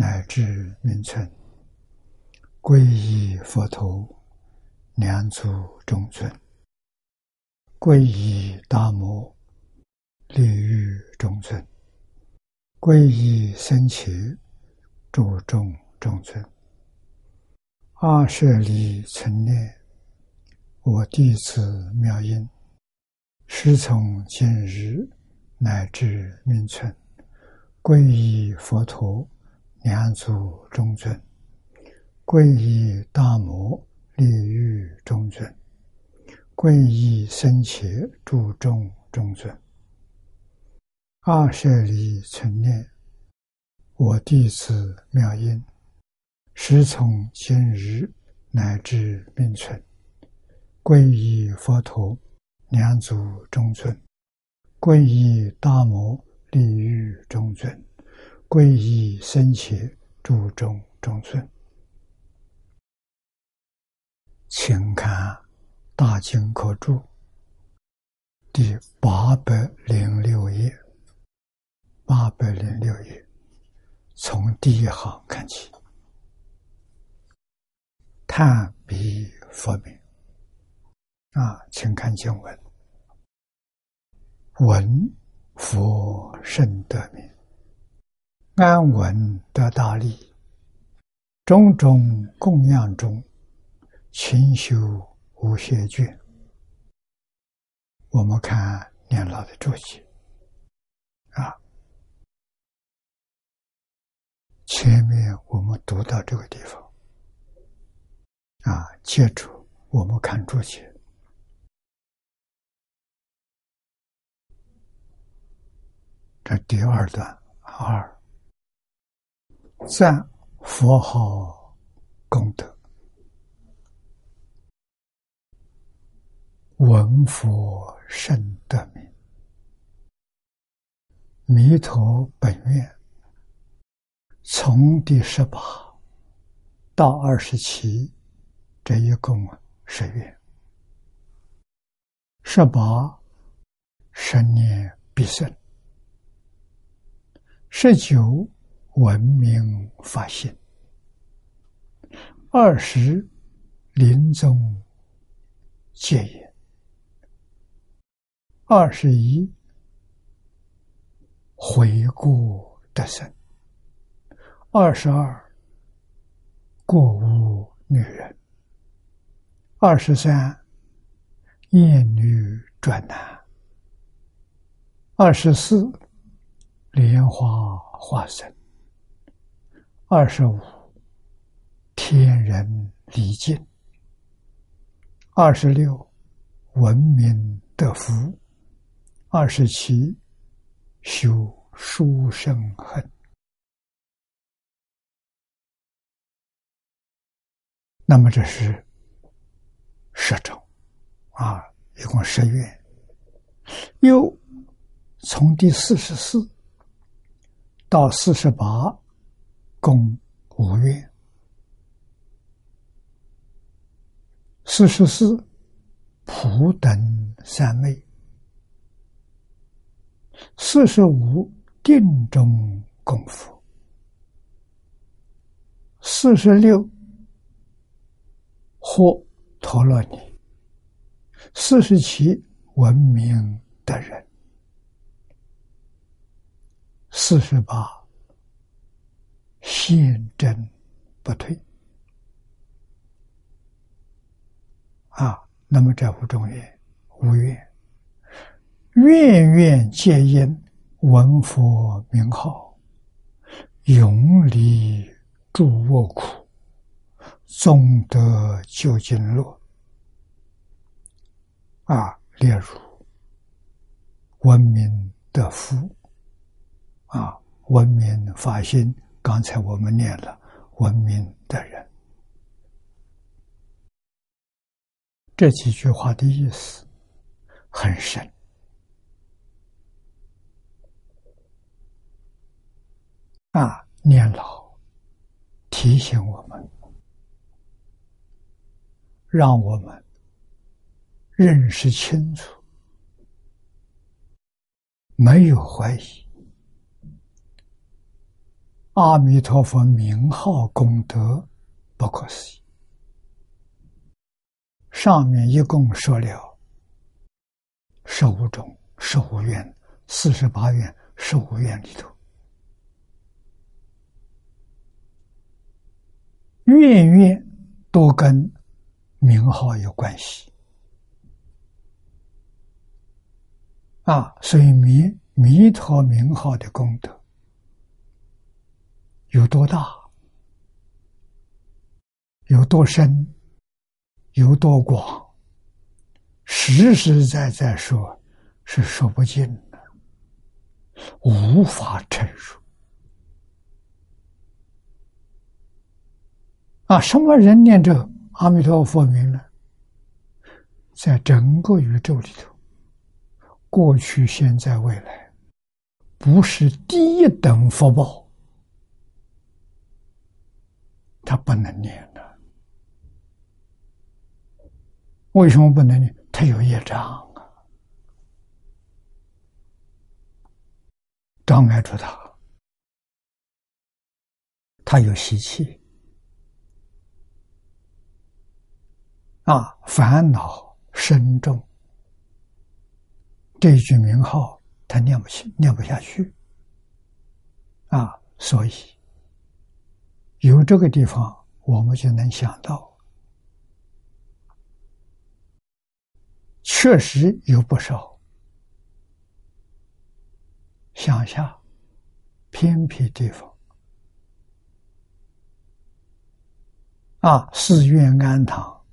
乃至名存，皈依佛陀，两足中尊；皈依大摩，利于中尊；皈依僧伽，注众中尊。阿舍利存念，我弟子妙音，师从今日乃至名存，皈依佛陀。两足中尊，皈依大摩利欲中尊，皈依僧伽注众中尊。二舍利成念，我弟子妙音，时从今日乃至命存，皈依佛陀两足中尊，皈依大摩利欲中尊。皈依僧伽，注重中尊，请看《大经科注》第八百零六页，八百零六页，从第一行看起。叹彼佛名。啊，请看经文：闻佛圣德名。安稳得大利，种种供养中，勤修无懈倦。我们看年老的注解啊，前面我们读到这个地方啊，接着我们看注解，这第二段二。赞佛号功德，闻佛圣德名，弥陀本愿从第十八到二十七，这一共十愿，十八十年必胜，十九。文明发心，二十临终戒言，二十一回顾得胜，二十二过无女人，二十三艳女转男，二十四莲花化身。二十五，天人离境；二十六，文明得福；二十七，修书生恨。那么这是十种啊，一共十愿。又从第四十四到四十八。共五愿，四十四普等三昧，四十五定中功夫，四十六或陀罗尼，四十七文明的人，四十八。现真不退啊！那么这五种愿，无愿，愿愿皆因闻佛名号，永离诸恶苦，终得究竟乐啊！例如文明的福啊，文明发心。刚才我们念了文明的人。这几句话的意思很深啊！念老提醒我们，让我们认识清楚，没有怀疑。阿弥陀佛名号功德不可思议。上面一共说了十五种、十五愿、四十八愿、十五愿里头，愿愿都跟名号有关系啊，所以弥弥陀名号的功德有多大，有多深。有多广，实实在在说，是说不尽的，无法陈述。啊，什么人念这阿弥陀佛名呢？在整个宇宙里头，过去、现在、未来，不是第一等福报，他不能念的。为什么不能念？他有业障啊，障碍住他，他有习气。啊，烦恼深重，这一句名号他念不起，念不下去。啊，所以有这个地方，我们就能想到。确实有不少乡下偏僻地方啊，寺院庵堂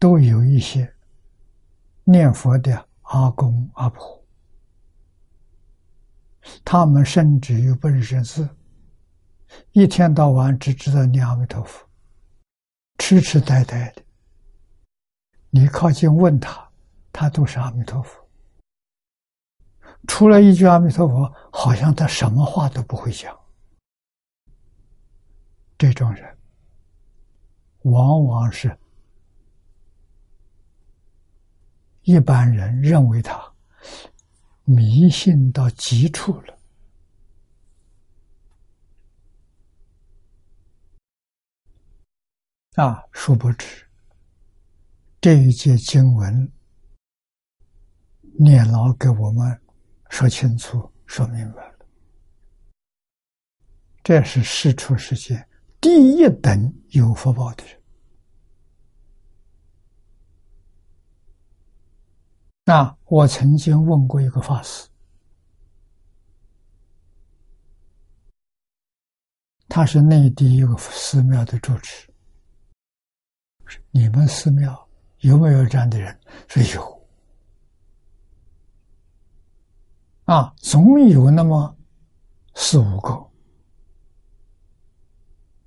都有一些念佛的阿公阿婆，他们甚至于不认识字，一天到晚只知道念阿弥陀佛，痴痴呆呆的。你靠近问他，他都是阿弥陀佛。除了一句阿弥陀佛，好像他什么话都不会讲。这种人，往往是一般人认为他迷信到极处了，啊，殊不知。这一节经文，念老给我们说清楚、说明白了。这是世出世间第一等有福报的人。那我曾经问过一个法师，他是内地一个寺庙的住持，你们寺庙？有没有这样的人？说有啊，总有那么四五个。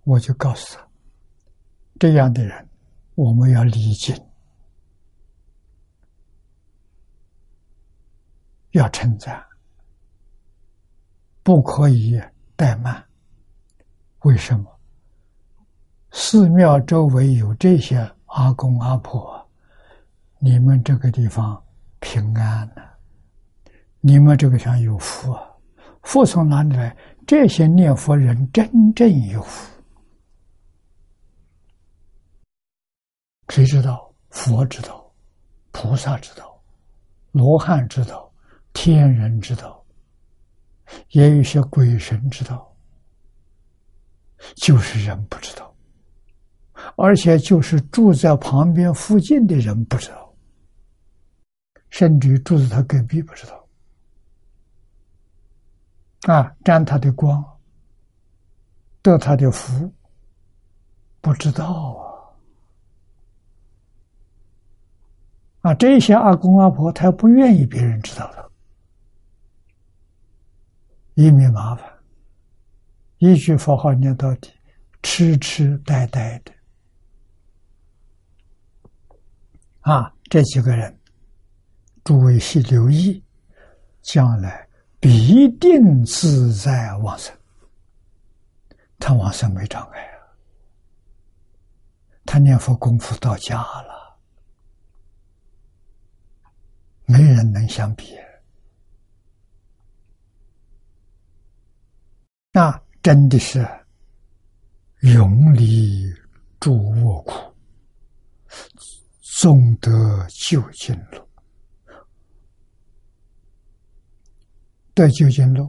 我就告诉他，这样的人我们要礼敬，要称赞，不可以怠慢。为什么？寺庙周围有这些阿公阿婆。你们这个地方平安了，你们这个乡有福啊！福从哪里来？这些念佛人真正有福。谁知道？佛知道，菩萨知道，罗汉知道，天人知道，也有些鬼神知道，就是人不知道，而且就是住在旁边附近的人不知道。甚至住在他隔壁，不知道啊，沾他的光，得他的福，不知道啊！啊，这些阿公阿婆，他不愿意别人知道的，以免麻烦，一句佛号念到底，痴痴呆呆的。啊，这几个人，诸位需留意，将来必定自在往生。他往生没障碍啊，他念佛功夫到家了，没人能相比。那真的是永离诸恶苦。纵得究竟路，得究竟路，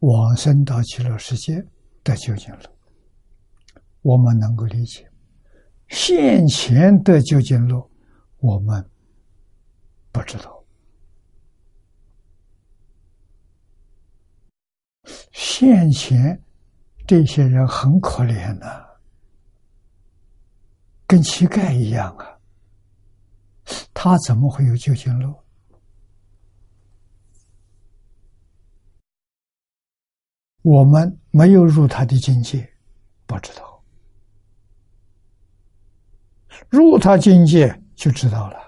往生到极乐世界得究竟路，我们能够理解。现前得究竟路，我们不知道。现前这些人很可怜呐。跟乞丐一样啊，他怎么会有究竟路？我们没有入他的境界，不知道；入他境界就知道了。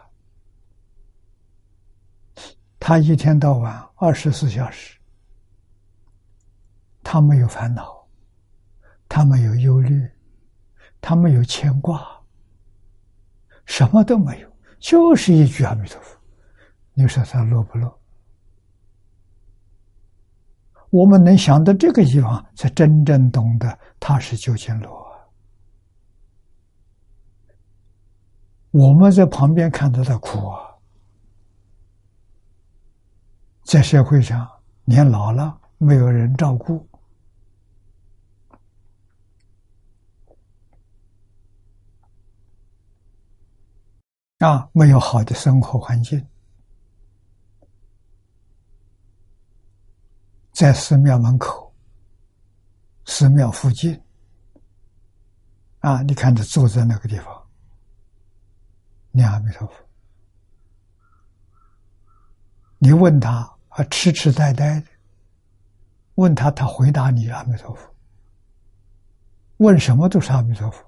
他一天到晚二十四小时，他没有烦恼，他没有忧虑，他没有牵挂。什么都没有，就是一句阿弥陀佛。你说他乐不乐？我们能想到这个地方，才真正懂得他是究竟乐。我们在旁边看到他苦啊，在社会上年老了，没有人照顾。啊，没有好的生活环境，在寺庙门口、寺庙附近，啊，你看他坐在那个地方，念阿弥陀佛。你问他啊，痴痴呆呆的，问他，他回答你阿弥陀佛。问什么都是阿弥陀佛。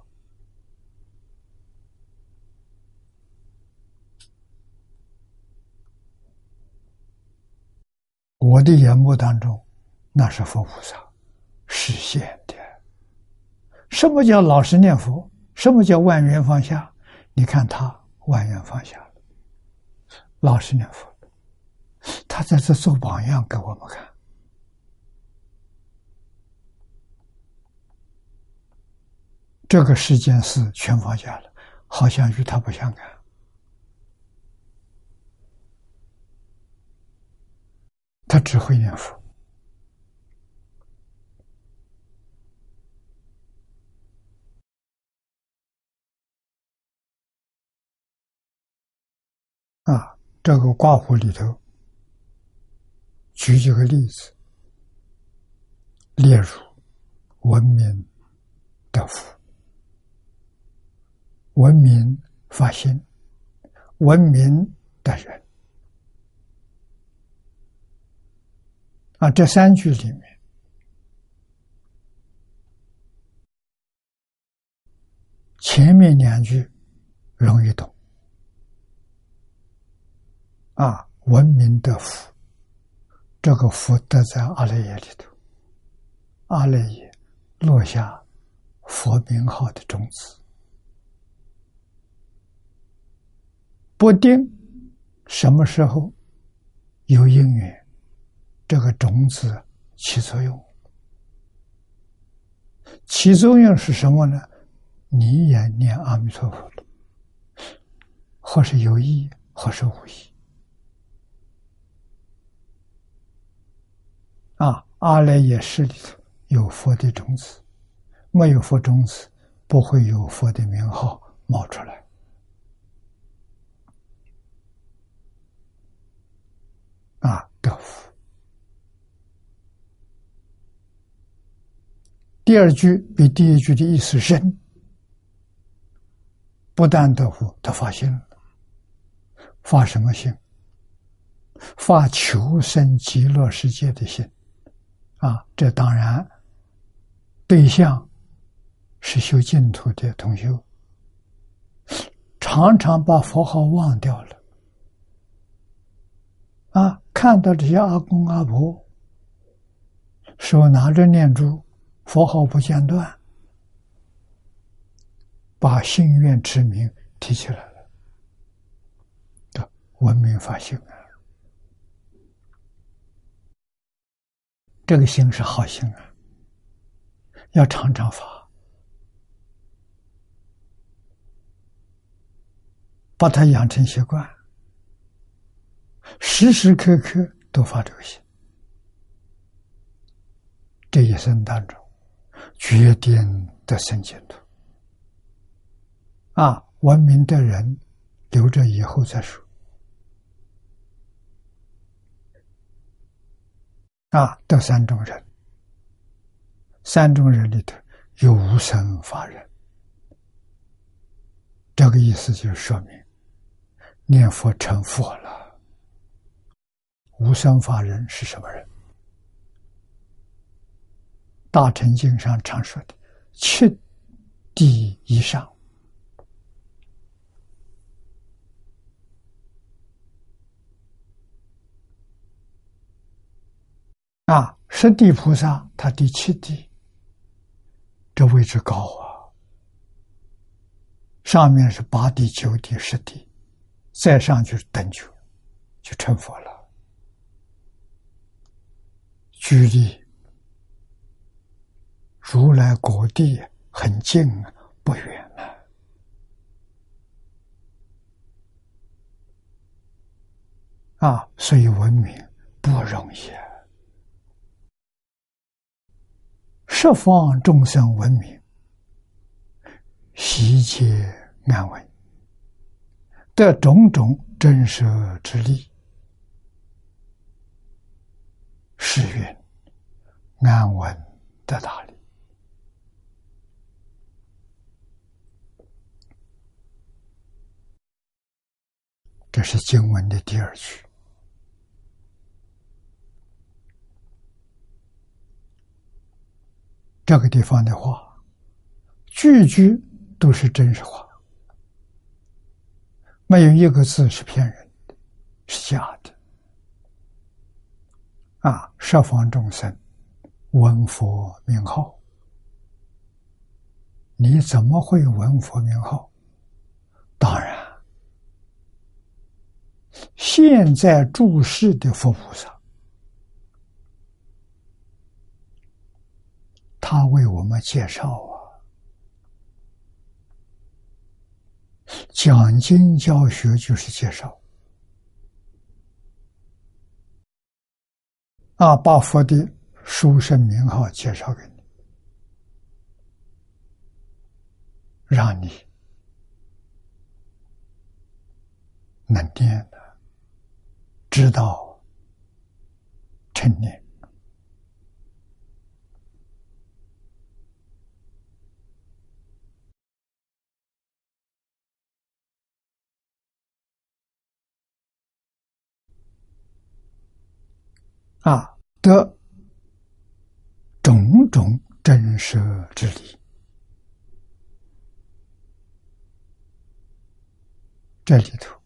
我的眼目当中，那是佛菩萨实现的。什么叫老实念佛？什么叫万缘放下？你看他万缘放下了，老实念佛，他在这做榜样给我们看。这个世间事全放下了，好像与他不相干。他只会念佛啊！这个挂壶里头举几个例子，例如文明的福、文明发心、文明的人。啊，这三句里面，前面两句容易懂。啊，文明的福，这个福得在阿赖耶里头，阿赖耶落下佛名号的种子，不定什么时候有因缘。这个种子起作用，起作用是什么呢？你也念阿弥陀佛，或是有意，或是无意。啊，阿赖耶识里头有佛的种子，没有佛种子，不会有佛的名号冒出来。啊，得福。第二句比第一句的意思深，不但得福，他发心了，发什么心？发求生极乐世界的心，啊，这当然对象是修净土的同修，常常把佛号忘掉了。啊，看到这些阿公阿婆手拿着念珠，佛号不间断，把心愿之名提起来了，文明发心啊！这个心是好心啊，要常常发，把它养成习惯。时时刻刻都发这个心，这一生当中决定的生净土啊！文明的人留着以后再说啊！得三种人，三种人里头有无生法人，这个意思就说明念佛成佛了。无生法人是什么人？大乘经上常说的七地以上啊，十地菩萨他第七地，这位置高啊。上面是八地、九地、十地，再上就是等觉，就成佛了。距离如来果地很近，不远了。啊，所以文明不容易。十方众生文明，悉皆安稳，得种种真实之力。是云安稳的大理，这是经文的第二句。这个地方的话，句句都是真实话，没有一个字是骗人的，是假的。啊！十方众生闻佛名号，你怎么会闻佛名号？当然，现在住世的佛菩萨，他为我们介绍啊，讲经教学就是介绍。啊，把佛的书生名号介绍给你，让你能念的，知道成年啊。的种种真实之理，这里头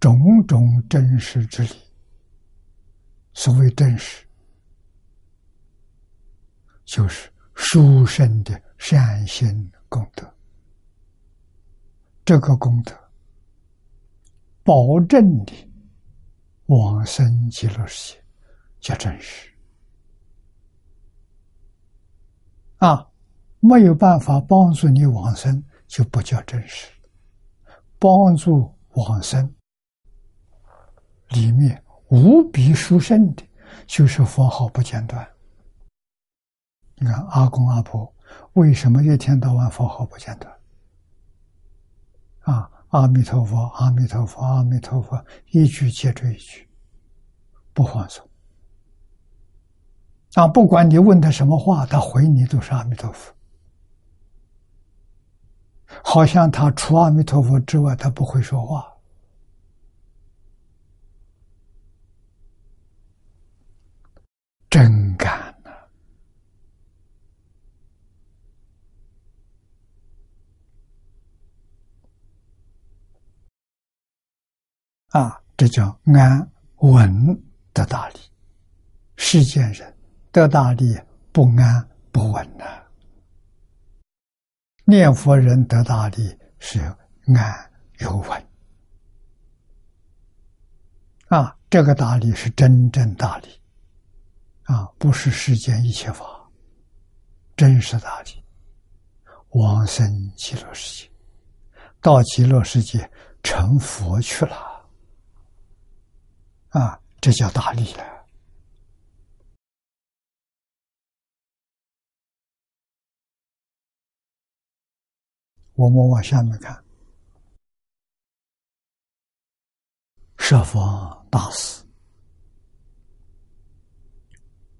种种真实之理，所谓真实，就是殊胜的善心功德。这个功德，保证你往生极乐世界。叫真实啊！没有办法帮助你往生，就不叫真实。帮助往生里面无比殊胜的，就是佛号不间断。你看阿公阿婆为什么一天到晚佛号不间断？啊，阿弥陀佛，阿弥陀佛，阿弥陀佛，一句接着一句，不放松。啊！不管你问他什么话，他回你都是阿弥陀佛，好像他除阿弥陀佛之外，他不会说话。真干呐！啊，这叫安稳得大利。世间人得大利不安不稳呐。念佛人得大利是安有稳。啊，这个大利是真正大利，啊，不是世间一切法，真实大利。往生极乐世界，到极乐世界成佛去了，啊，这叫大利了。我们往下面看，设方。大事，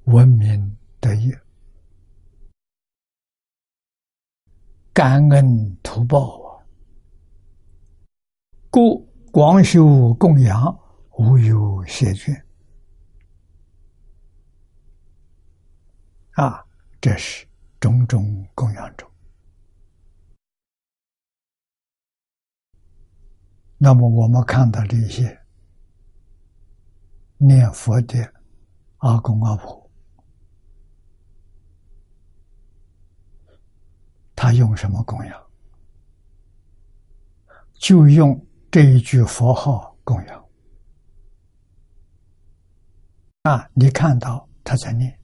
文明得业，感恩图报啊！故广修供养，无有谢绝啊！这是种种供养中。那么我们看到这些。念佛的阿公阿婆，他用什么供养？就用这一句佛号供养。啊，你看到他在念，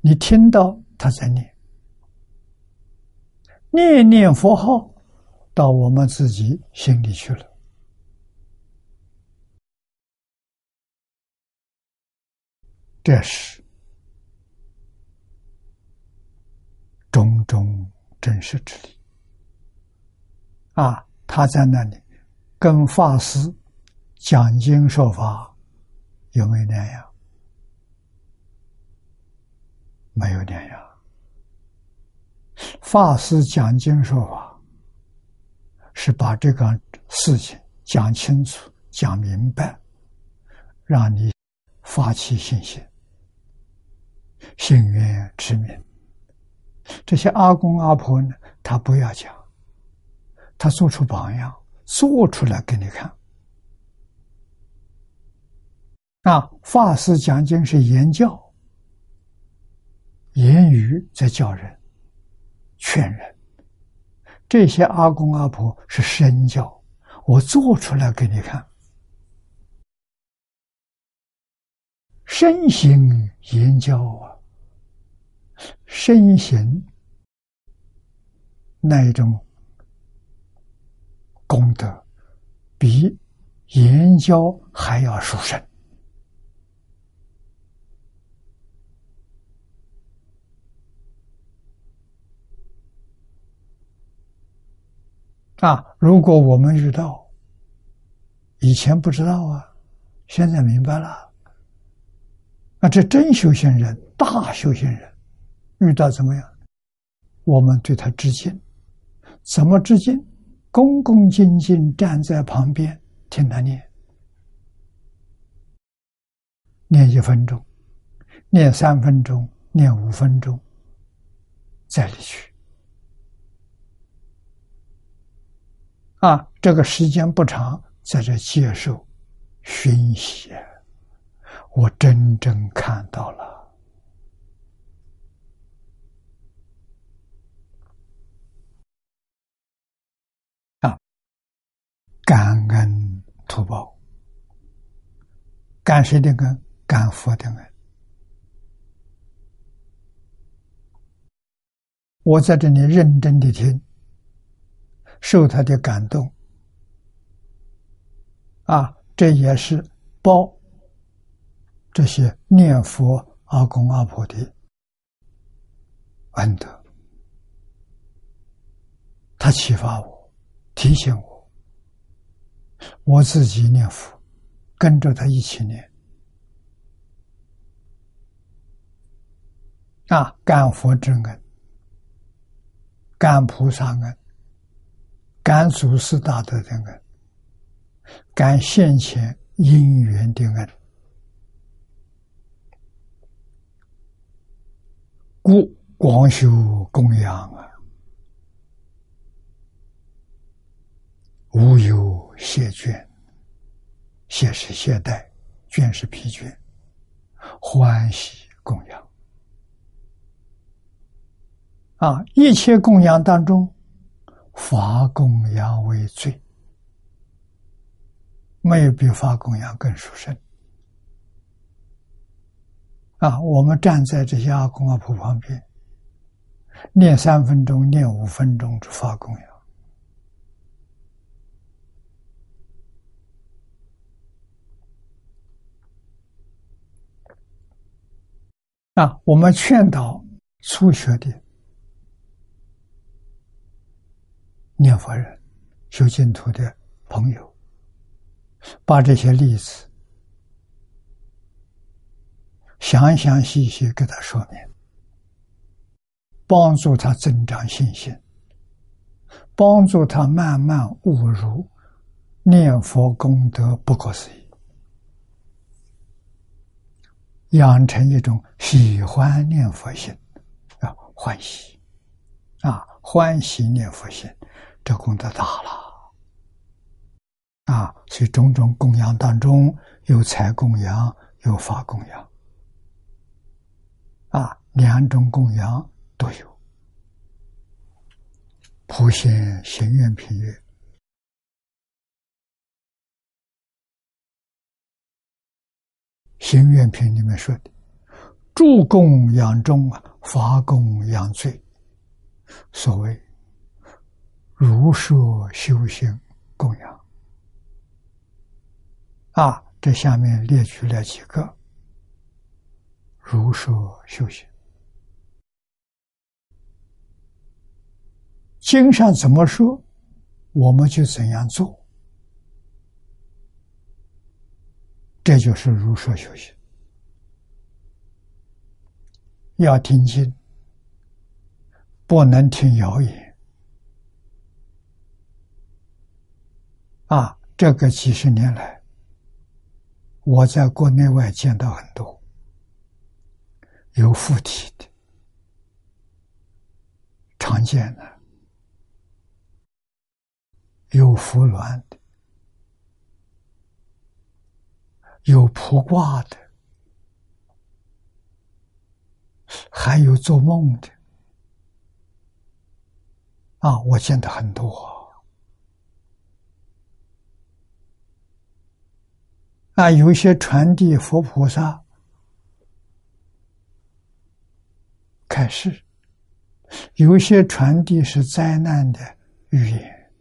你听到他在念，念念佛号到我们自己心里去了。这是种种真实之理啊！他在那里跟法师讲经说法，有没有两样？没有两样。法师讲经说法，是把这个事情讲清楚、讲明白，让你发起信心。心愿之名，这些阿公阿婆呢，他不要讲，他做出榜样，做出来给你看。啊，法师讲经是言教，言语在教人、劝人；这些阿公阿婆是身教，我做出来给你看。身行言教啊，身行那一种功德，比言教还要殊胜啊！如果我们遇到，以前不知道啊，现在明白了。那这真修行人，大修行人，遇到怎么样？我们对他致敬，怎么致敬？恭恭敬敬站在旁边听他念，念一分钟，念三分钟，念五分钟，再离去。啊，这个时间不长，在这接受熏习。我真正看到了啊！感恩图报，感谁的恩？感佛的恩。我在这里认真的听，受他的感动啊！这也是报。这些念佛阿公阿婆的恩德，他启发我，提醒我，我自己念佛，跟着他一起念，啊，感佛之恩，感菩萨恩，感祖师大德的恩，感现前因缘的恩。故广修供养啊，无有谢倦歇是懈怠，倦是疲倦，欢喜供养。啊，一切供养当中，发供养为最，没有比法供养更殊胜。啊，我们站在这些阿公阿婆旁边，念三分钟，念五分钟，就发供养。啊，我们劝导初学的念佛人、修净土的朋友，把这些例子。详详细细给他说明，帮助他增长信心，帮助他慢慢悟入念佛功德不可思议，养成一种喜欢念佛心啊，欢喜啊，欢喜念佛心，这功德大了啊！所以种种供养当中，有财供养，有法供养。啊，两种供养都有。普贤行愿品曰：“行愿品里面说的，助供养中啊，法供养最。所谓如说修行供养。啊，这下面列举了几个。”如说修行，经上怎么说，我们就怎样做，这就是如说修行。要听经，不能听谣言。啊，这个几十年来，我在国内外见到很多。有附体的，常见的；有服卵的，有卜卦的，还有做梦的。啊，我见到很多。那，有些传递佛菩萨。开始，有些传递是灾难的语言，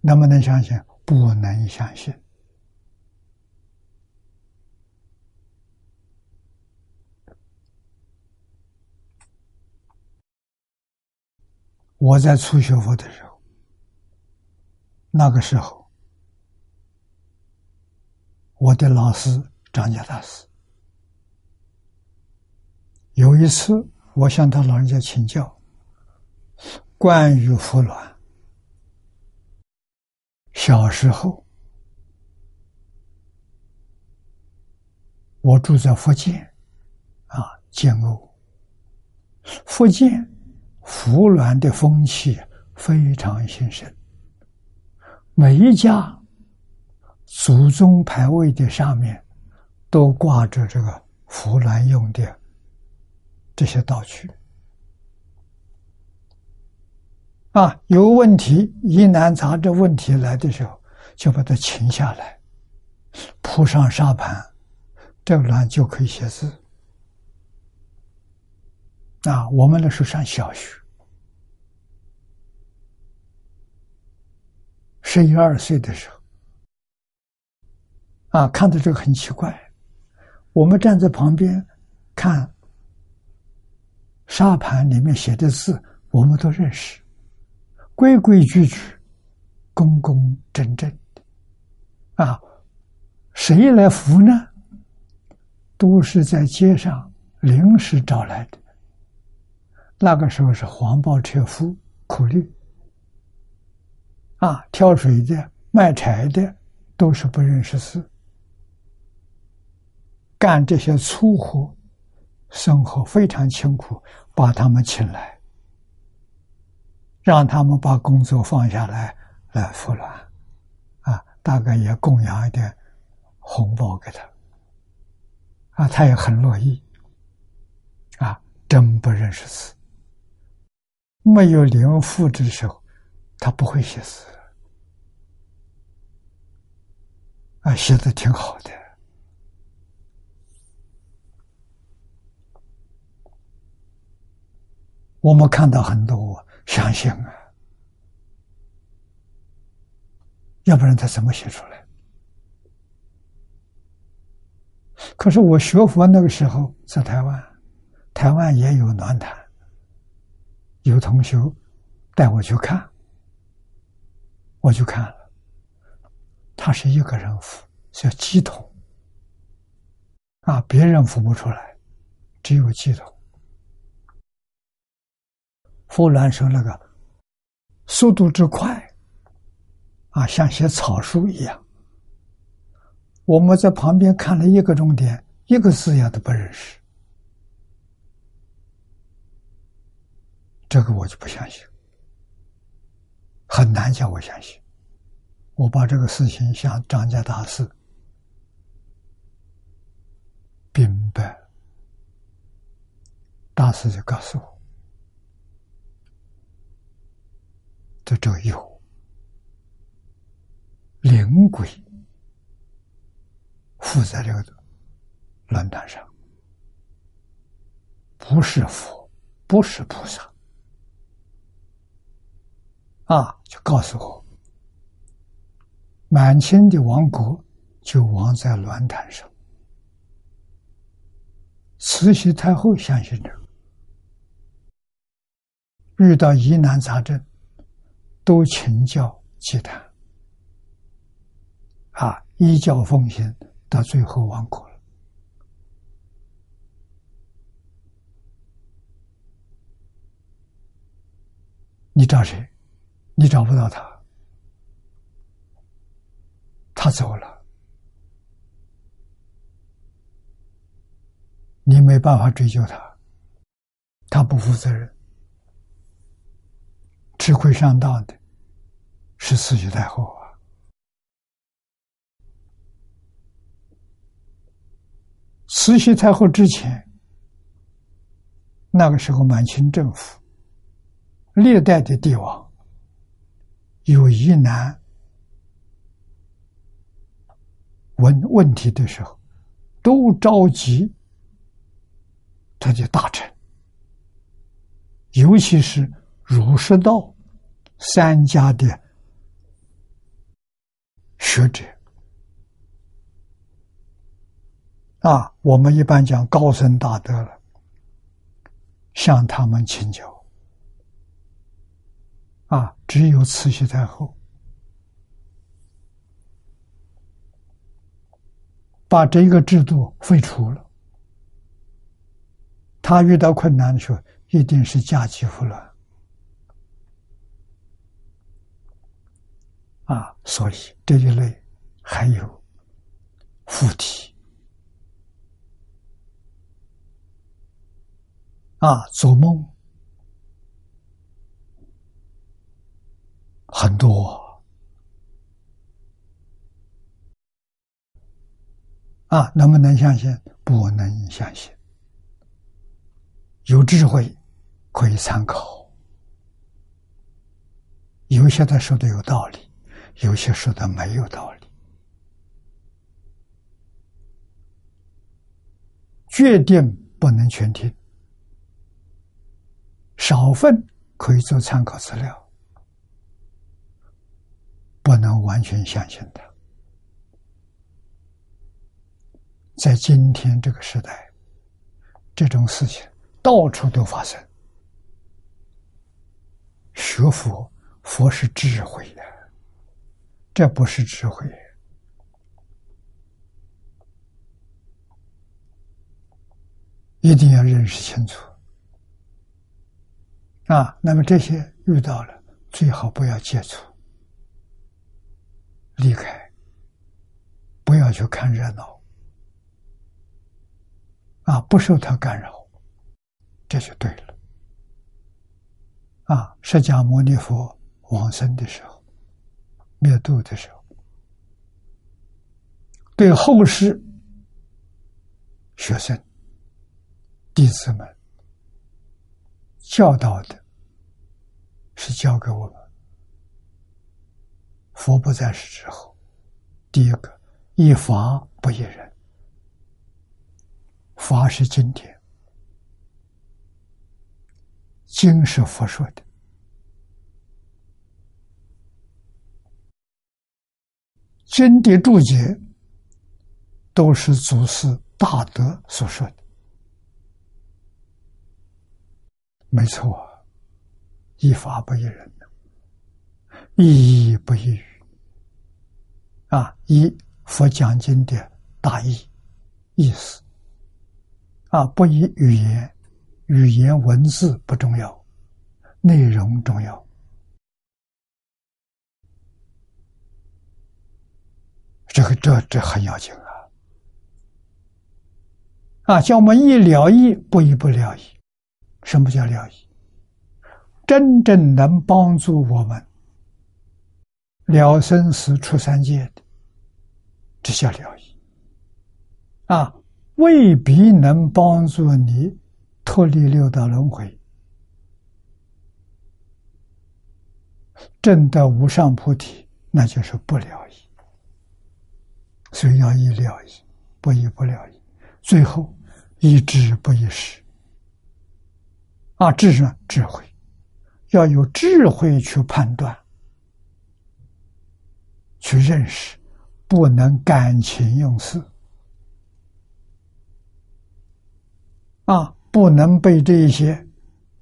能不能相信？不能相信。我在初学佛的时候，那个时候，我的老师张家大师。有一次，我向他老人家请教关于服卵。小时候，我住在福建，啊，建瓯。福建服卵的风气非常兴盛，每一家祖宗牌位的上面都挂着这个服卵用的。这些道具啊，有问题疑难杂症问题来的时候，就把它请下来，铺上沙盘，这个卵就可以写字。啊，我们那时候上小学，十一二岁的时候，啊，看到这个很奇怪，我们站在旁边看。沙盘里面写的字，我们都认识，规规矩矩、公公正正的。啊，谁来扶呢？都是在街上临时找来的。那个时候是黄包车夫、苦力，啊，挑水的、卖柴的，都是不认识字，干这些粗活。生活非常辛苦，把他们请来，让他们把工作放下来来服卵。大概也供养一点红包给他，啊，他也很乐意，啊，真不认识字，没有灵符的时候，他不会写字，啊，写的挺好的。我们看到很多，相信啊，要不然他怎么写出来？可是我学佛那个时候在台湾，台湾也有暖坛，有同学带我去看，我就看了，他是一个人扶，叫鸡桶，啊，别人扶不出来，只有鸡桶。佛鸾说：“那个速度之快，啊，像写草书一样。我们在旁边看了一个钟点，一个字也都不认识。这个我就不相信，很难叫我相信。我把这个事情向张家大师禀白，大师就告诉我。”这这有灵鬼附在这个论坛上，不是佛，不是菩萨，啊，就告诉我，满清的亡国就亡在乱坛上，慈禧太后相信这个，遇到疑难杂症。都请教祭坛，啊，依教奉行，到最后亡国了。你找谁？你找不到他，他走了，你没办法追究他，他不负责任，吃亏上当的。是慈禧太后啊！慈禧太后之前，那个时候满清政府历代的帝王有疑难问问题的时候，都召集他的大臣，尤其是儒释道三家的。学者啊，我们一般讲高僧大德了，向他们请教啊。只有慈禧太后把这个制度废除了，他遇到困难的时候，一定是家急福乱。啊，所以这一类还有附体啊，做梦很多啊，能不能相信？不能相信。有智慧可以参考，有些他说的有道理。有些说的没有道理，决定不能全听，少份可以做参考资料，不能完全相信他。在今天这个时代，这种事情到处都发生。学佛，佛是智慧的。这不是智慧，一定要认识清楚啊！那么这些遇到了，最好不要接触，离开，不要去看热闹啊！不受他干扰，这就对了啊！释迦牟尼佛往生的时候。灭度的时候，对后世学生、弟子们教导的，是教给我们。佛不在世之后，第一个，一法不一人，法是经典，经是佛说的。经的注解都是祖师大德所说的，没错，一法不一人，一义不一语啊！一佛讲经的大意意思啊，不以语言，语言文字不重要，内容重要。这个这这很要紧啊！啊，叫我们一了义，不一不了义。什么叫了义？真正能帮助我们了生死、出三界的，这叫了义。啊，未必能帮助你脱离六道轮回，证得无上菩提，那就是不了。所以要一了义，不一不了义，最后一知不一识。啊，智是智慧，要有智慧去判断、去认识，不能感情用事。啊，不能被这些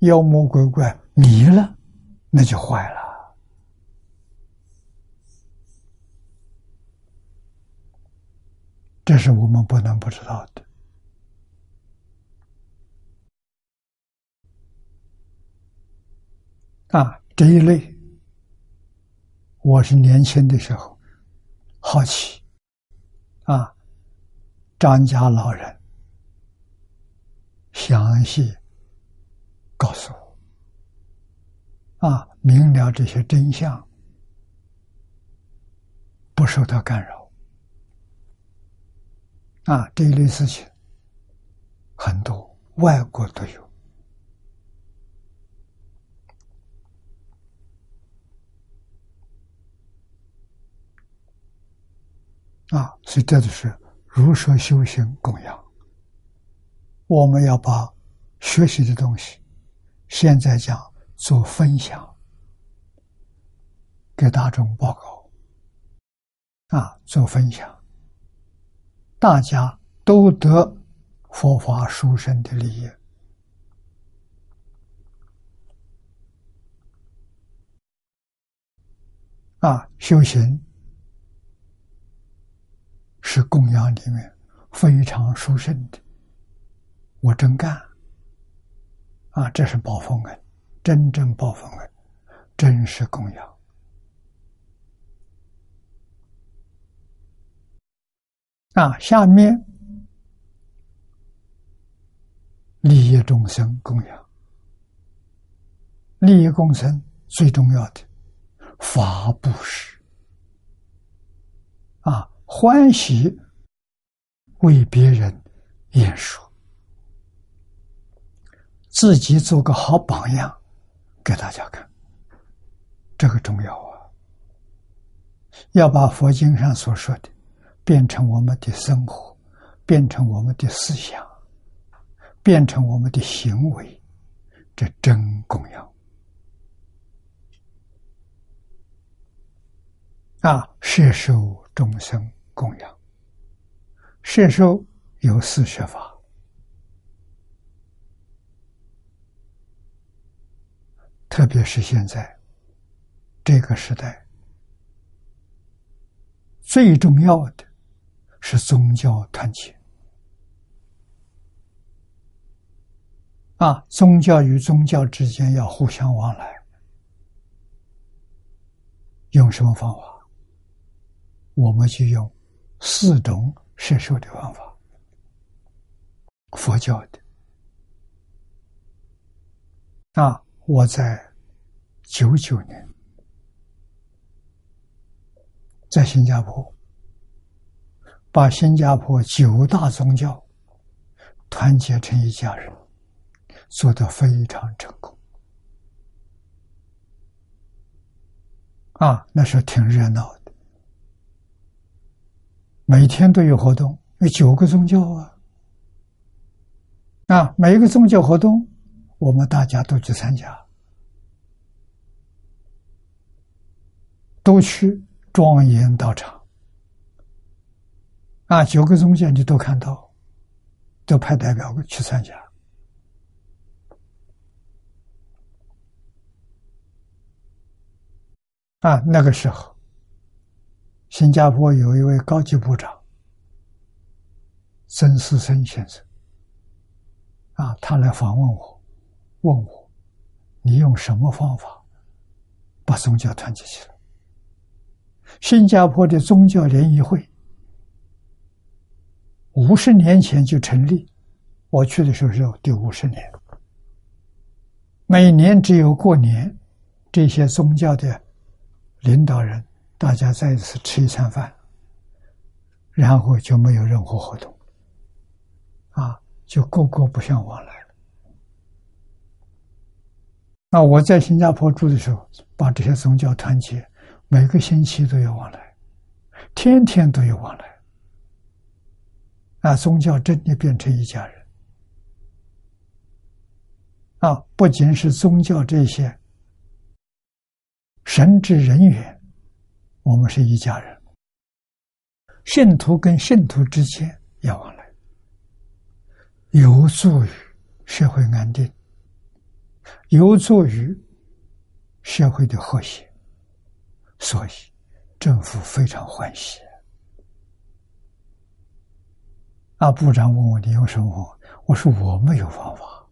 妖魔鬼怪迷了，那就坏了。这是我们不能不知道的啊！这一类，我是年轻的时候好奇啊，张家老人详细告诉我啊，明了这些真相，不受到干扰。啊，这一类事情很多，外国都有。啊，所以这就是如说修行供养。我们要把学习的东西，现在讲做分享，给大众报告。啊，做分享。大家都得佛法殊胜的利益啊！修行是供养里面非常殊胜的，我真干啊！这是报风恩，真正报风恩，真是供养。啊，下面利益众生供养，利益众生最重要的法布施啊，欢喜为别人演说，自己做个好榜样给大家看，这个重要啊！要把佛经上所说的。变成我们的生活，变成我们的思想，变成我们的行为，这真供养啊！摄受众生供养，摄受有四学法，特别是现在这个时代，最重要的。是宗教团结啊！宗教与宗教之间要互相往来，用什么方法？我们就用四种摄受的方法：佛教的啊！我在九九年在新加坡。把新加坡九大宗教团结成一家人，做得非常成功。啊，那时候挺热闹的，每天都有活动，有九个宗教啊。啊，每一个宗教活动，我们大家都去参加，都去庄严道场。啊，九个宗教你都看到，都派代表去参加。啊，那个时候，新加坡有一位高级部长曾思生先生。啊，他来访问我，问我，你用什么方法把宗教团结起来？新加坡的宗教联谊会五十年前就成立，我去的时候是第五十年，每年只有过年，这些宗教的领导人大家在一起吃一餐饭，然后就没有任何活动，啊。就个个不相往来了。那我在新加坡住的时候，把这些宗教团结，每个星期都有往来，天天都有往来。那，宗教真的变成一家人。啊，不仅是宗教这些神职人员，我们是一家人，信徒跟信徒之间也往来。有助于社会安定，有助于社会的和谐，所以政府非常欢喜。啊，部长问我你用什么？我说我没有方法，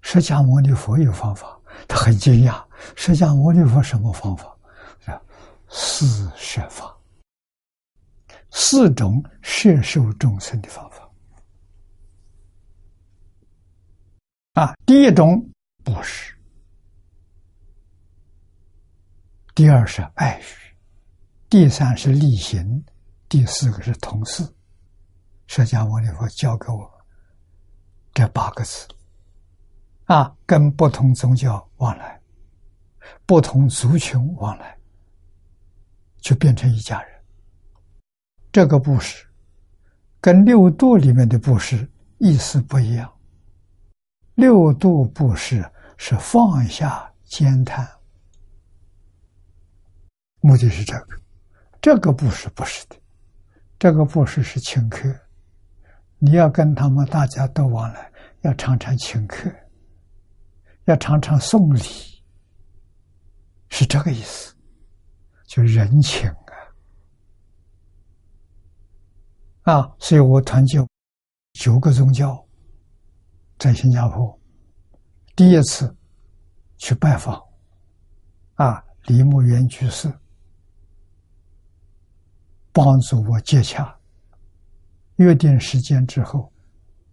释迦牟尼佛有方法。他很惊讶，释迦牟尼佛什么方法？四摄法，四种摄受众生的方法。啊，第一种布施，第二是爱语，第三是力行，第四个是同事。释迦牟尼佛教给我这八个字，啊，跟不同宗教往来，不同族群往来，就变成一家人。这个布施跟六度里面的布施意思不一样。六度布施是放下兼贪，目的是这个。这个布施不是的，这个布施是请客。你要跟他们大家都往来，要常常请客，要常常送礼，是这个意思，就人情啊！啊，所以我团结九个宗教。在新加坡，第一次去拜访，啊，李木元居士帮助我接洽，约定时间之后，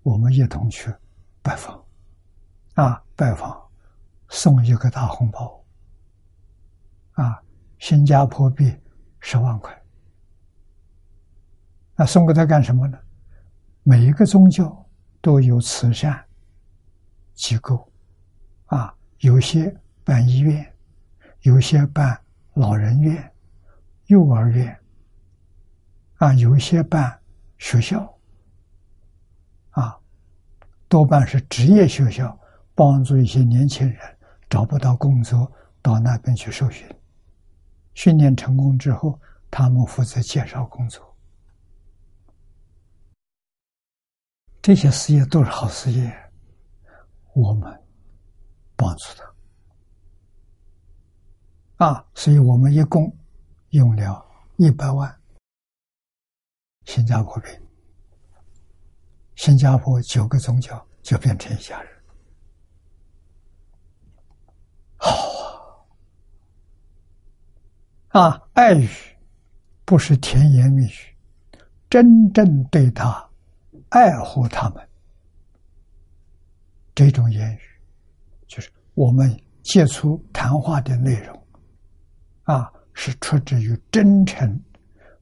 我们一同去拜访，啊，拜访送一个大红包，啊，新加坡币十万块，那送给他干什么呢？每一个宗教都有慈善。机构，啊，有些办医院，有些办老人院、幼儿园，啊，有一些办学校，啊，多半是职业学校，帮助一些年轻人找不到工作，到那边去受训，训练成功之后，他们负责介绍工作，这些事业都是好事业。我们帮助他。啊，所以我们一共用了一百万新加坡币，新加坡九个宗教就变成一家人，好啊！啊，爱语不是甜言蜜语，真正对他爱护他们。这种言语，就是我们接触谈话的内容，啊，是出自于真诚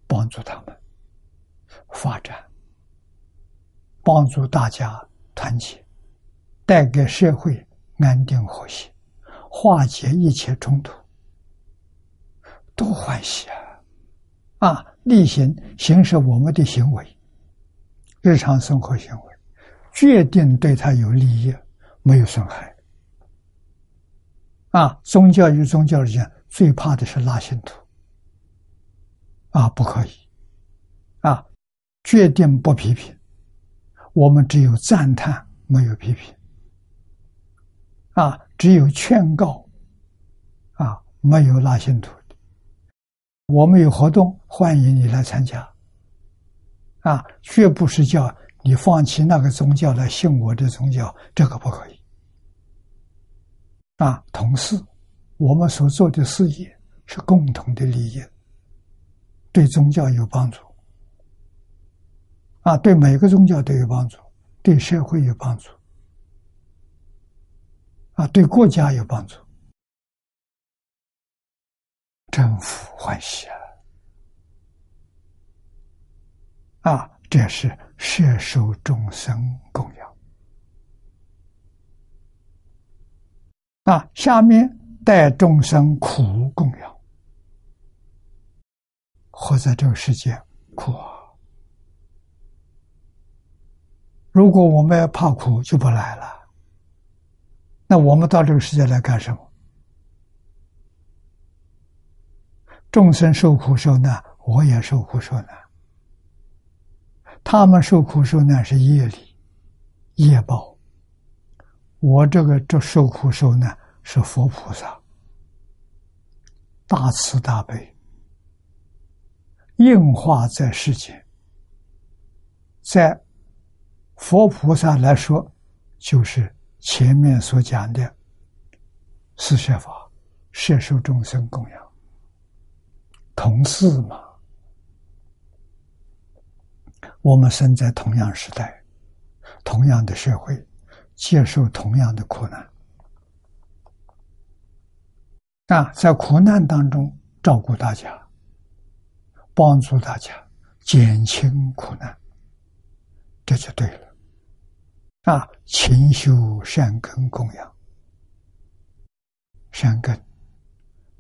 帮助他们，发展，帮助大家团结，带给社会安定和谐，化解一切冲突，多欢喜啊！啊，例行行使我们的行为，日常生活行为，决定对他有利益，没有损害。啊，宗教与宗教之间最怕的是拉信徒。啊，不可以！啊，决定不批评。我们只有赞叹，没有批评。啊，只有劝告。啊，没有拉信徒。我们有活动，欢迎你来参加。啊，绝不是叫你放弃那个宗教来信我的宗教，这个不可以。啊，同时，我们所做的事业是共同的利益。对宗教有帮助，啊，对每个宗教都有帮助，对社会有帮助，啊，对国家有帮助，政府欢喜啊！啊，这是摄受众生供养啊，下面带众生苦供养。活在这个世界苦啊！如果我们要怕苦，就不来了。那我们到这个世界来干什么？众生受苦受难，我也受苦受难。他们受苦受难是业力、业报，我这个这受苦受难是佛菩萨大慈大悲。应化在世间，在佛菩萨来说，就是前面所讲的四摄法，摄受众生供养，同事嘛。我们生在同样时代，同样的社会，接受同样的苦难，啊，在苦难当中照顾大家。帮助大家减轻苦难，这就对了。啊，勤修善根供养，善根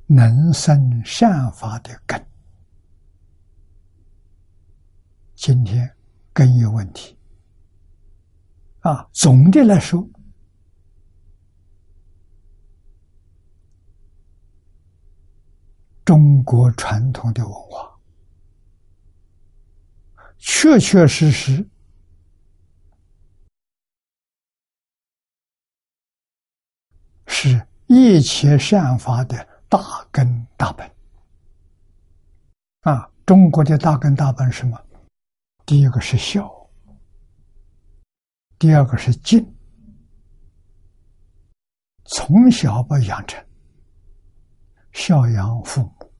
能生善法的根。今天根有问题，啊，总的来说，中国传统的文化。确确实实是一切善法的大根大本啊！中国的大根大本什么？第一个是孝，第二个是敬，从小把养成，孝养父母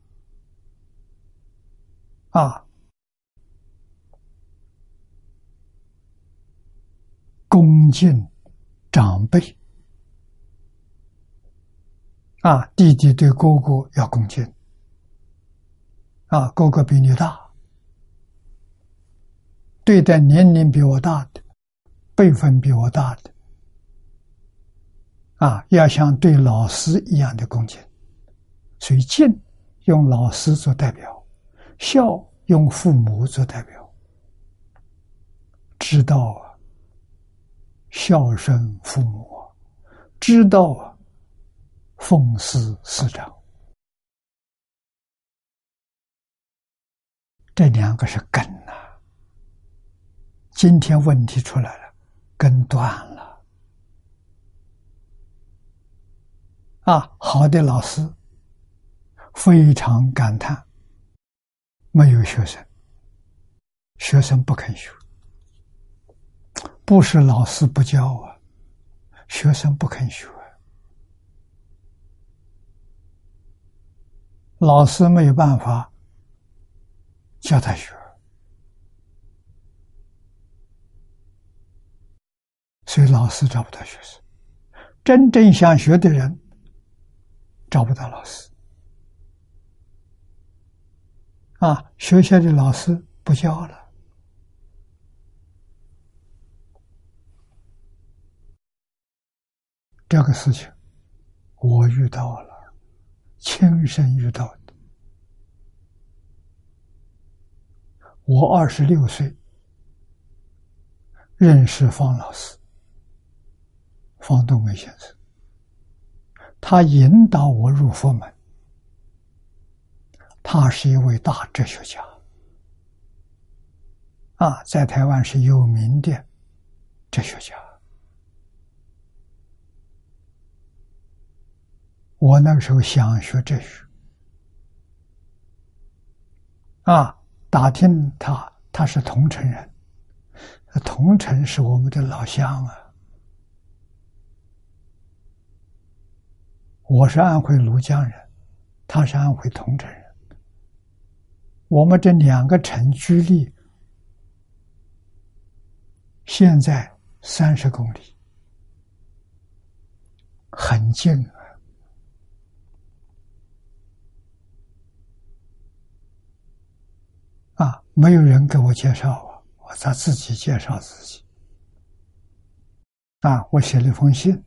啊。恭敬长辈啊，弟弟对哥哥要恭敬啊，哥哥比你大，对待年龄比我大的、辈分比我大的啊，要像对老师一样的恭敬。所以敬用老师做代表，孝用父母做代表，知道啊。孝顺父母，知道啊奉事师长，这两个是根呐。今天问题出来了，根断了。啊，好的老师非常感叹，没有学生，学生不肯学。不是老师不教啊，学生不肯学，老师没有办法教他学，所以老师找不到学生。真正想学的人找不到老师，啊，学校的老师不教了。这个事情，我遇到了。亲身遇到的。我二十六岁认识方老师，方东梅先生，他引导我入佛门。他是一位大哲学家，啊，在台湾是有名的哲学家。我那个时候想学哲学，啊，打听他，他是桐城人，桐城是我们的老乡啊。我是安徽庐江人，他是安徽桐城人。我们这两个城距离现在三十公里，很近啊！啊，没有人给我介绍啊，我咋自己介绍自己？啊，我写了一封信，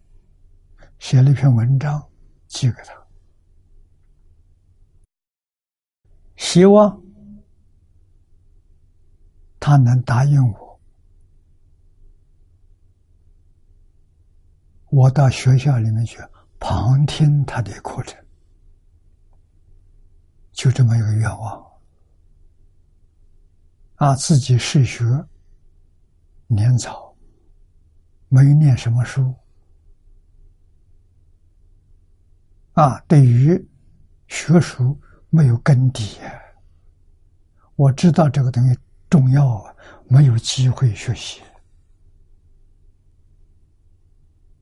写了一篇文章，寄给他，希望。他能答应我，我到学校里面去旁听他的课程，就这么一个愿望。啊，自己是学年早，没有念什么书，啊，对于学术没有根底，我知道这个东西。重要啊！没有机会学习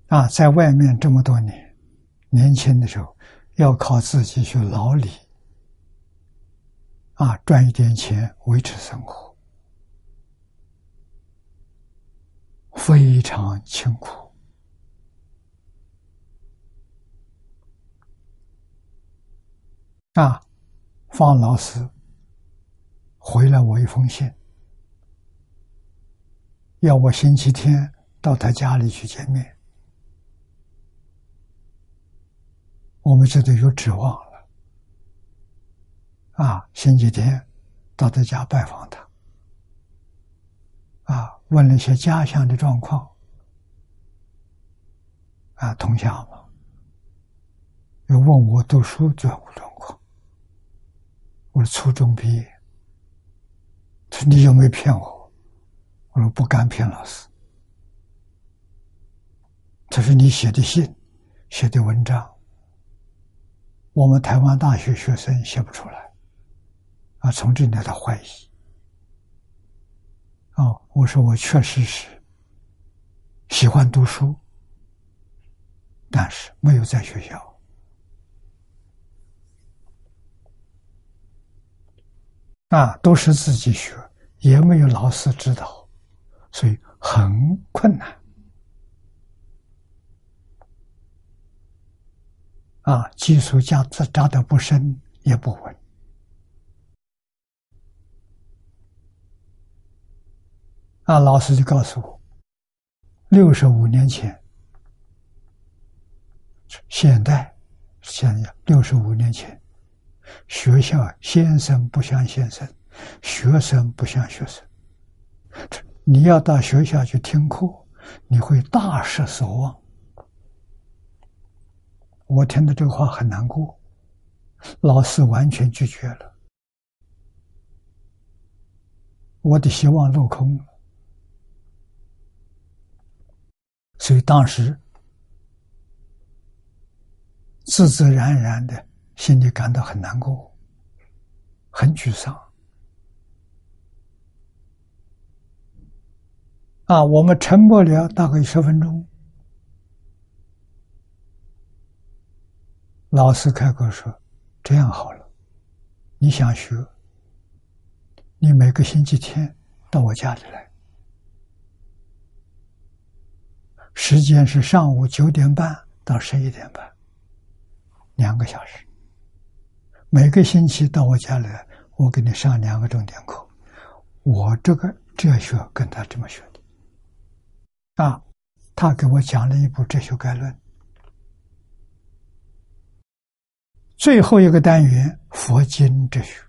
啊，在外面这么多年，年轻的时候要靠自己去劳力啊，赚一点钱维持生活，非常清苦啊。方老师回了我一封信。要我星期天到他家里去见面，我们这都有指望了。啊，星期天到他家拜访他，啊，问了一些家乡的状况，啊，同乡嘛，又问我读书状状况，我说初中毕业，他说你有没有骗我？我说不敢骗老师。他说你写的信、写的文章，我们台湾大学学生写不出来。啊，从这里他怀疑。哦，我说我确实是喜欢读书，但是没有在学校，啊，都是自己学，也没有老师指导。所以很困难啊！基础扎扎的不深也不稳那！老师就告诉我，六十五年前，现代现在六十五年前，学校先生不像先生，学生不像学生。你要到学校去听课，你会大失所望。我听到这个话很难过，老师完全拒绝了，我的希望落空了，所以当时自自然然的心里感到很难过，很沮丧。啊，我们沉默了大概十分钟。老师开口说：“这样好了，你想学，你每个星期天到我家里来，时间是上午九点半到十一点半，两个小时。每个星期到我家里来，我给你上两个重点课。我这个哲学跟他这么学的。”啊，他给我讲了一部《哲学概论》，最后一个单元佛经哲学。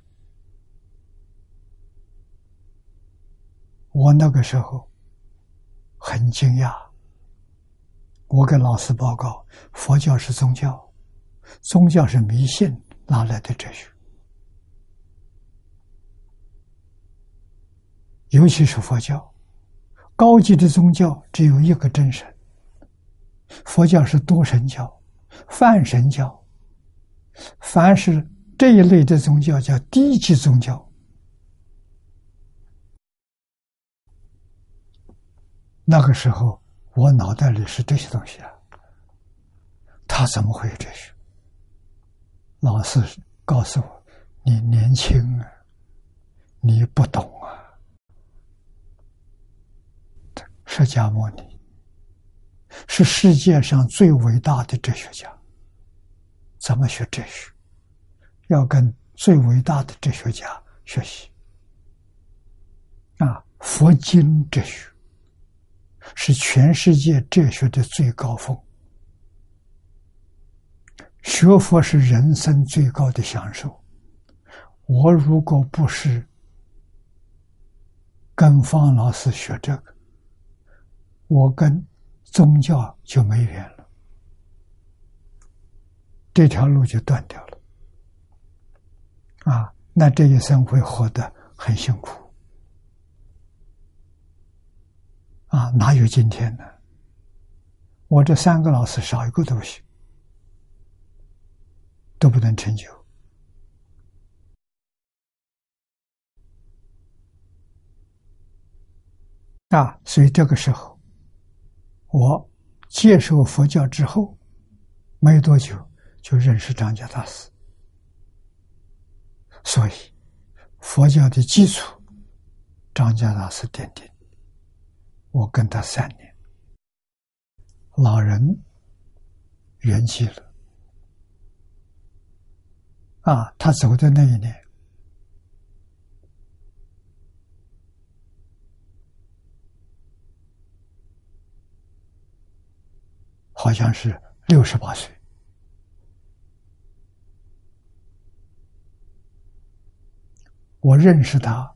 我那个时候很惊讶，我给老师报告：佛教是宗教，宗教是迷信，哪来的哲学？尤其是佛教，高级的宗教只有一个真神。佛教是多神教、泛神教，凡是这一类的宗教叫低级宗教。那个时候，我脑袋里是这些东西啊，他怎么会有这些？老师告诉我：“你年轻啊，你不懂啊。”释迦牟尼是世界上最伟大的哲学家，怎么学哲学？要跟最伟大的哲学家学习啊！佛经哲学。是全世界哲学的最高峰，学佛是人生最高的享受。我如果不是跟方老师学这个，我跟宗教就没缘了，这条路就断掉了。啊，那这一生会活得很辛苦。啊，哪有今天呢？我这三个老师少一个都不行，都不能成就。啊，所以这个时候，我接受佛教之后，没多久就认识张家大师，所以佛教的基础，张家大师奠定。我跟他三年，老人圆寂了，啊，他走的那一年，好像是六十八岁。我认识他，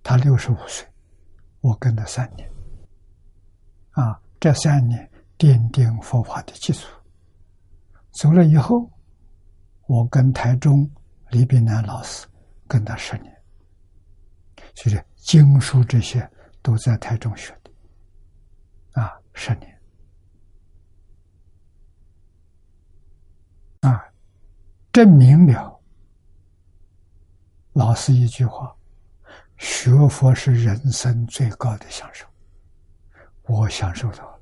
他六十五岁，我跟他三年。啊，这三年奠定佛法的基础。走了以后，我跟台中李炳南老师跟他十年，就是经书这些都在台中学的。啊，十年。啊，证明了老师一句话：学佛是人生最高的享受。我享受到了，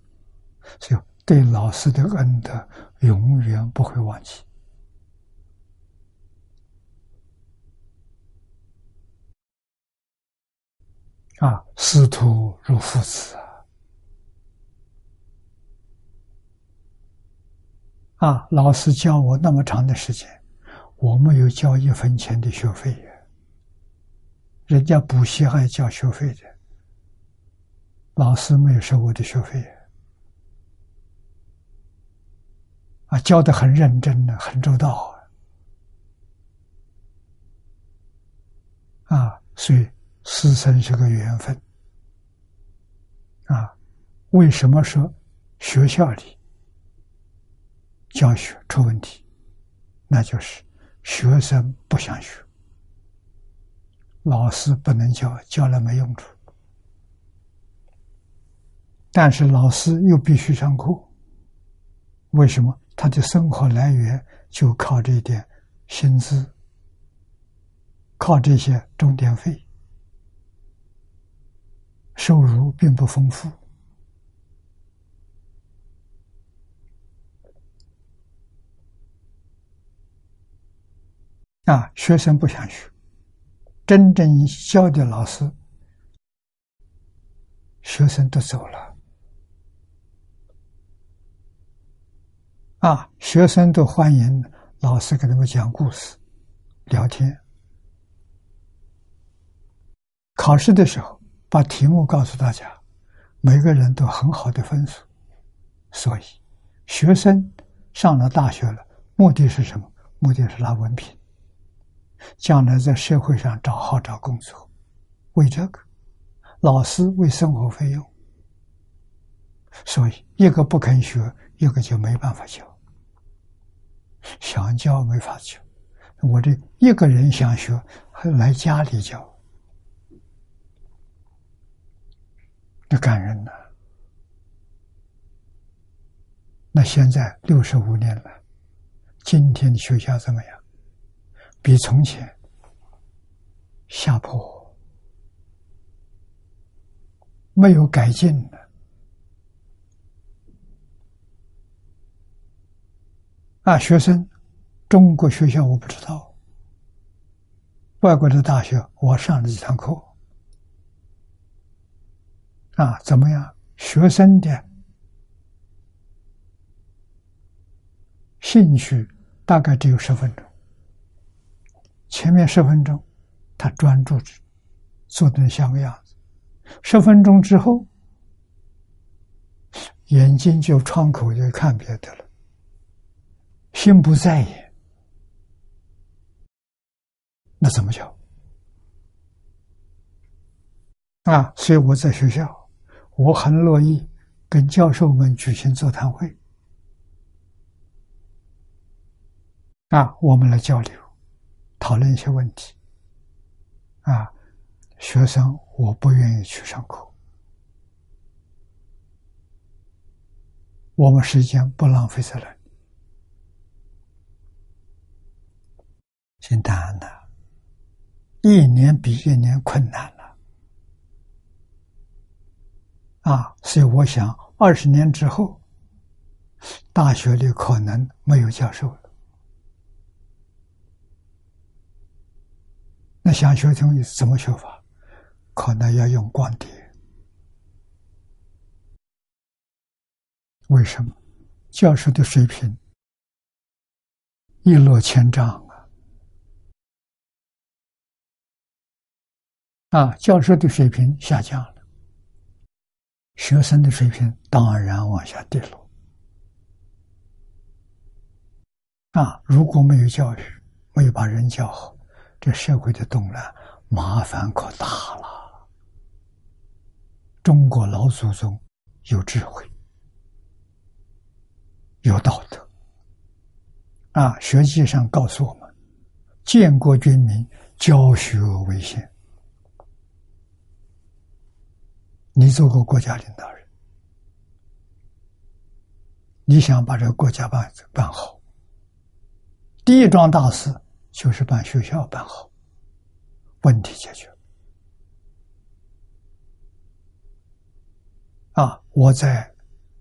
所以对老师的恩德永远不会忘记。啊，师徒如父子啊！啊，老师教我那么长的时间，我没有交一分钱的学费呀。人家补习还交学费的。老师没有收我的学费，啊，教的很认真的，很周到啊，啊，所以师生是个缘分，啊，为什么说学校里教学出问题？那就是学生不想学，老师不能教，教了没用处。但是老师又必须上课，为什么？他的生活来源就靠这一点薪资，靠这些钟点费，收入并不丰富。啊，学生不想学，真正教的老师，学生都走了。啊，学生都欢迎老师给他们讲故事、聊天。考试的时候，把题目告诉大家，每个人都很好的分数。所以，学生上了大学了，目的是什么？目的是拿文凭，将来在社会上找好找工作，为这个，老师为生活费用，所以一个不肯学，一个就没办法教，想教没法教。我这一个人想学，还来家里教，这感人呐！那现在六十五年了，今天的学校怎么样？比从前下坡，没有改进的啊！学生，中国学校我不知道，外国的大学我上了几堂课啊，怎么样？学生的。兴趣大概只有十分钟，前面十分钟他专注着做的像个样子，十分钟之后眼睛就窗口就看别的了，心不在焉，那怎么教？啊，所以我在学校，我很乐意跟教授们举行座谈会。啊，我们来交流，讨论一些问题。啊，学生我不愿意去上课，我们时间不浪费在那里。现谈的，一年比一年困难了。啊，所以我想，二十年之后，大学里可能没有教授了。那想学东西怎么学法？可能要用光碟。为什么？教授的水平一落千丈啊！教授的水平下降了，学生的水平当然往下跌落。啊，如果没有教育，没有把人教好。这社会的动乱，麻烦可大了。中国老祖宗有智慧，有道德，啊，实际上告诉我们：建国军民，教学为先。你做过国家领导人，你想把这个国家办办好，第一桩大事。就是把学校办好，问题解决。啊，我在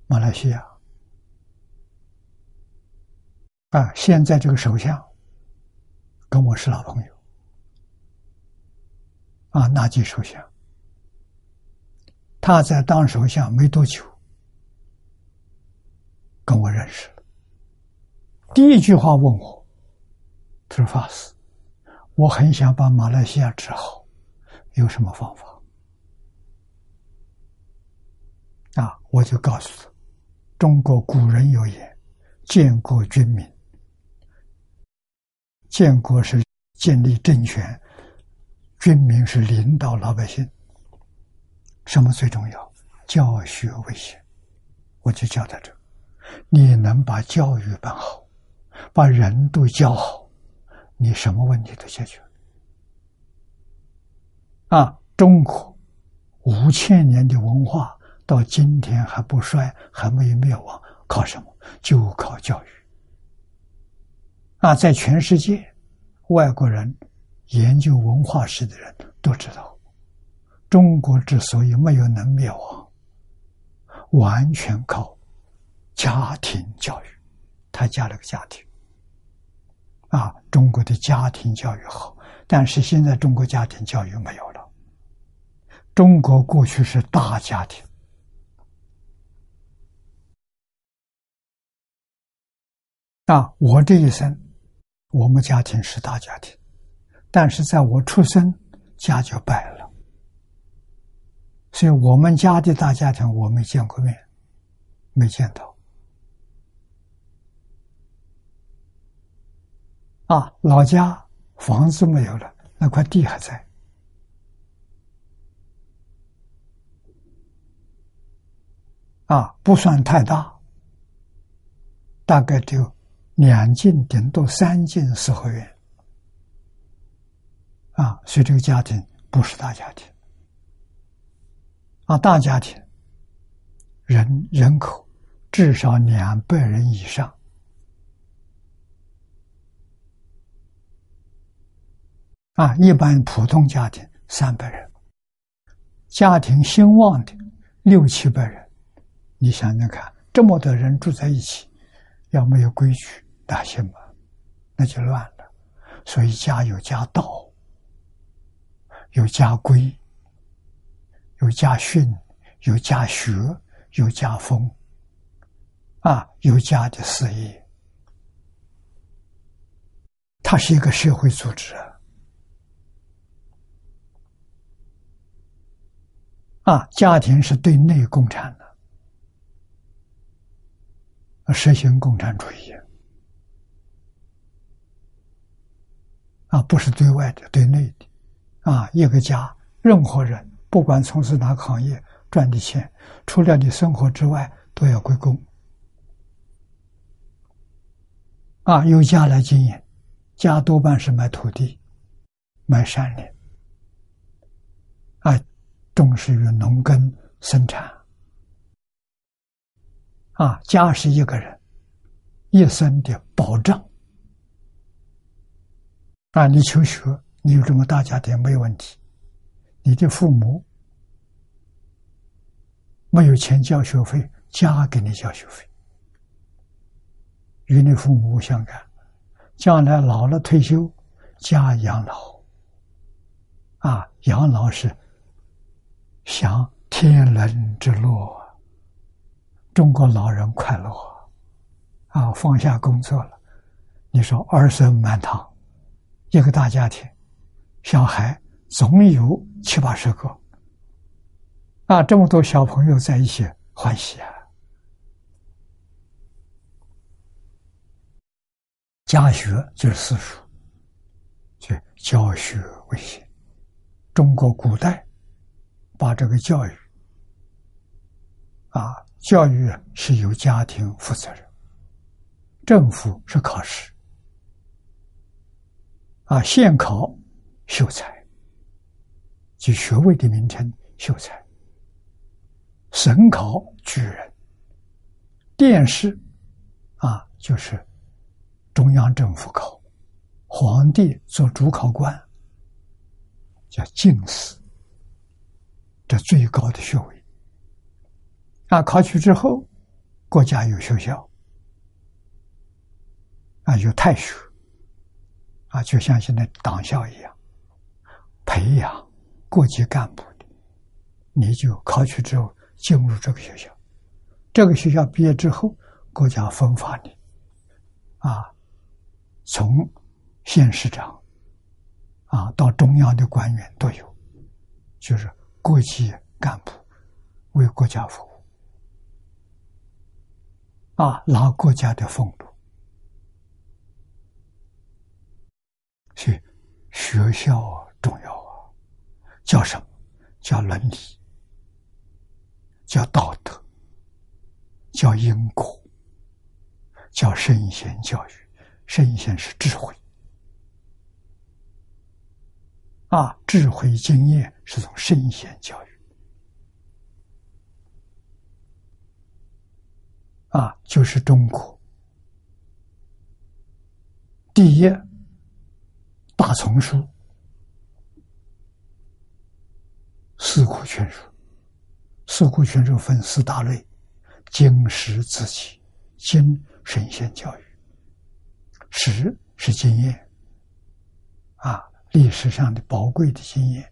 马来西亚，啊，现在这个首相跟我是老朋友，啊，纳吉首相，他在当首相没多久，跟我认识了，第一句话问我。他说：“法师，我很想把马来西亚治好，有什么方法？”啊，我就告诉他：“中国古人有言，建国军民，建国是建立政权，军民是领导老百姓。什么最重要？教学为先。我就教他这，你能把教育办好，把人都教好。”你什么问题都解决啊！中国五千年的文化到今天还不衰，还没有灭亡，靠什么？就靠教育啊！在全世界，外国人研究文化史的人都知道，中国之所以没有能灭亡，完全靠家庭教育。他加了个家庭。啊，中国的家庭教育好，但是现在中国家庭教育没有了。中国过去是大家庭，啊，我这一生，我们家庭是大家庭，但是在我出生，家就败了，所以我们家的大家庭我没见过面，没见到。啊，老家房子没有了，那块地还在。啊，不算太大，大概就两进顶多三进四合院。啊，所以这个家庭不是大家庭。啊，大家庭人人口至少两百人以上。啊，一般普通家庭三百人，家庭兴旺的六七百人，你想想看，这么多人住在一起，要没有规矩，哪行嘛？那就乱了。所以家有家道，有家规，有家训，有家学，有家风，啊，有家的事业，它是一个社会组织啊。啊，家庭是对内共产的，实行共产主义啊，不是对外的，对内的啊。一个家，任何人不管从事哪个行业，赚的钱，除了你生活之外，都要归公啊。由家来经营，家多半是买土地、买山林啊。重视于农耕生产，啊，家是一个人一生的保障。啊，你求学，你有这么大家庭没有问题，你的父母没有钱交学费，家给你交学费，与你父母相干。将来老了退休，家养老，啊，养老是。享天伦之乐，中国老人快乐啊！放下工作了，你说儿孙满堂，一个大家庭，小孩总有七八十个啊！这么多小朋友在一起欢喜啊！家学就是私塾，就教学为先。中国古代。把这个教育，啊，教育是由家庭负责任，政府是考试，啊，县考秀才，及学位的名称秀才，省考举人，殿试，啊，就是中央政府考，皇帝做主考官，叫进士。这最高的学位啊！考取之后，国家有学校啊，有太学啊，就像现在党校一样，培养国级干部的。你就考取之后进入这个学校，这个学校毕业之后，国家分发你啊，从县市长啊到中央的官员都有，就是。国级干部为国家服务啊，拿国家的俸禄。所以学校重要啊，叫什么？叫伦理，叫道德，叫因果，叫圣贤教育。圣贤是智慧。啊，智慧经验是从圣贤教育，啊，就是中国第一大丛书《四库全书》。《四库全书》分四大类：经、史、子、集。经神仙教育，史是经验，啊。历史上的宝贵的经验，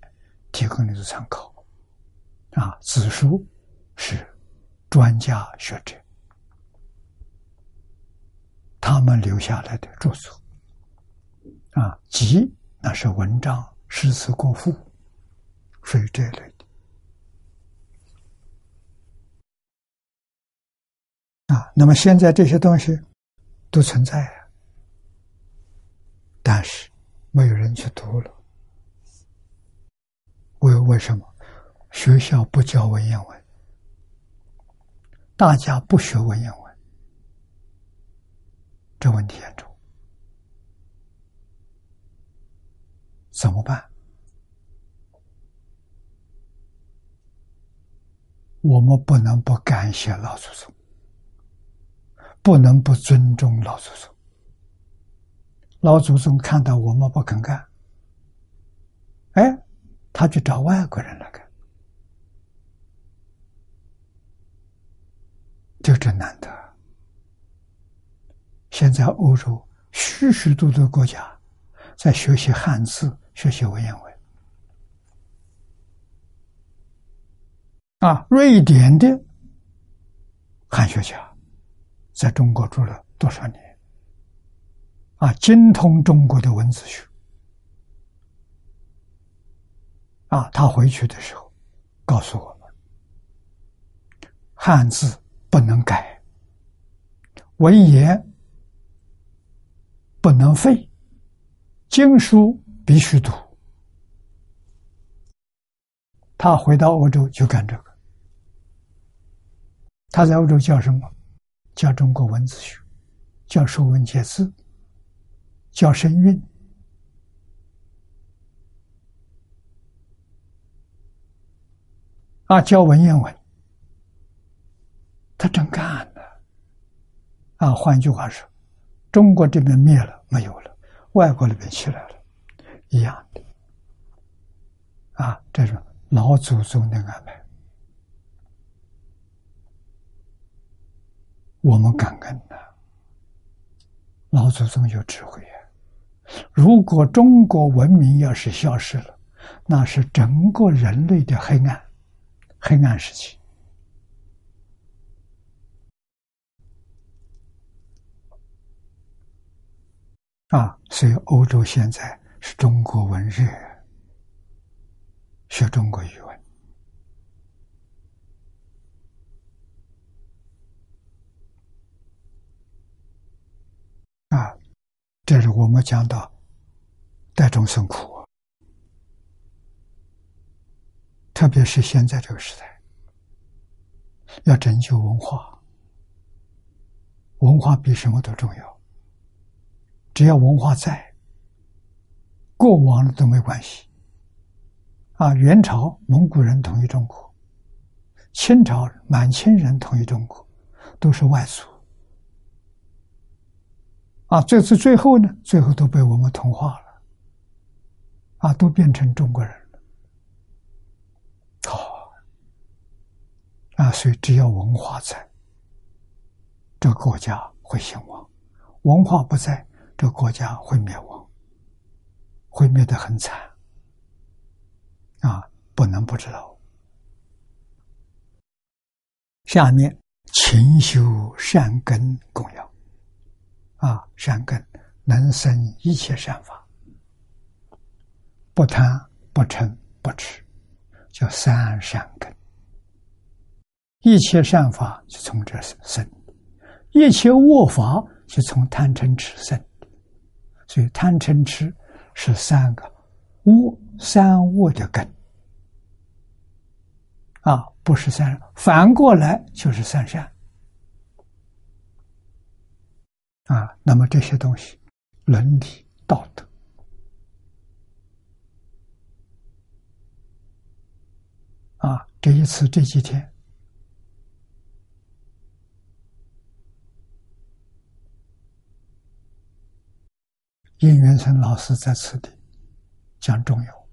提供你的参考。啊，子书是专家学者，他们留下来的著作。啊，集那是文章、诗词歌赋，属于这一类的。啊，那么现在这些东西都存在啊。但是没有人去读了。为为什么？学校不教文言文，大家不学文言文，这问题严重，怎么办？我们不能不感谢老祖宗，不能不尊重老祖宗。老祖宗看到我们不肯干，哎，他去找外国人来干，就真难得。现在欧洲许许多多国家在学习汉字，学习文言文。啊，瑞典的汉学家在中国住了多少年？啊，精通中国的文字学。啊，他回去的时候告诉我们：汉字不能改，文言不能废，经书必须读。他回到欧洲就干这个。他在欧洲叫什么？叫中国文字学，叫《说文解字》，叫声韵，啊，教文言文。他真干了，啊，换句话说，中国这边灭了，没有了，外国那边起来了，一样的，啊，这是老祖宗的安排。我们感恩呐，老祖宗有智慧啊！如果中国文明要是消失了，那是整个人类的黑暗，黑暗时期啊！所以欧洲现在是中国文热，学中国语文。啊，这是我们讲到带众生苦，特别是现在这个时代，要拯救文化，文化比什么都重要。只要文化在，过往的都没关系。啊，元朝蒙古人统一中国，清朝满清人统一中国，都是外族。啊，这次最后呢，最后都被我们同化了，啊，都变成中国人了。好，啊，所以只要文化在，这个国家会兴旺；文化不在，这个国家会灭亡，会灭得很惨。啊，不能不知道。下面勤修善根供养。啊，善根能生一切善法，不贪不嗔不痴，叫三善根。一切善法就从这生，一切恶法就从贪嗔痴生。所以贪嗔痴是三个恶三恶的根。啊，不是三，反过来就是三善。啊，那么这些东西，伦理道德，啊，这一次这几天，应元成老师在此地讲中庸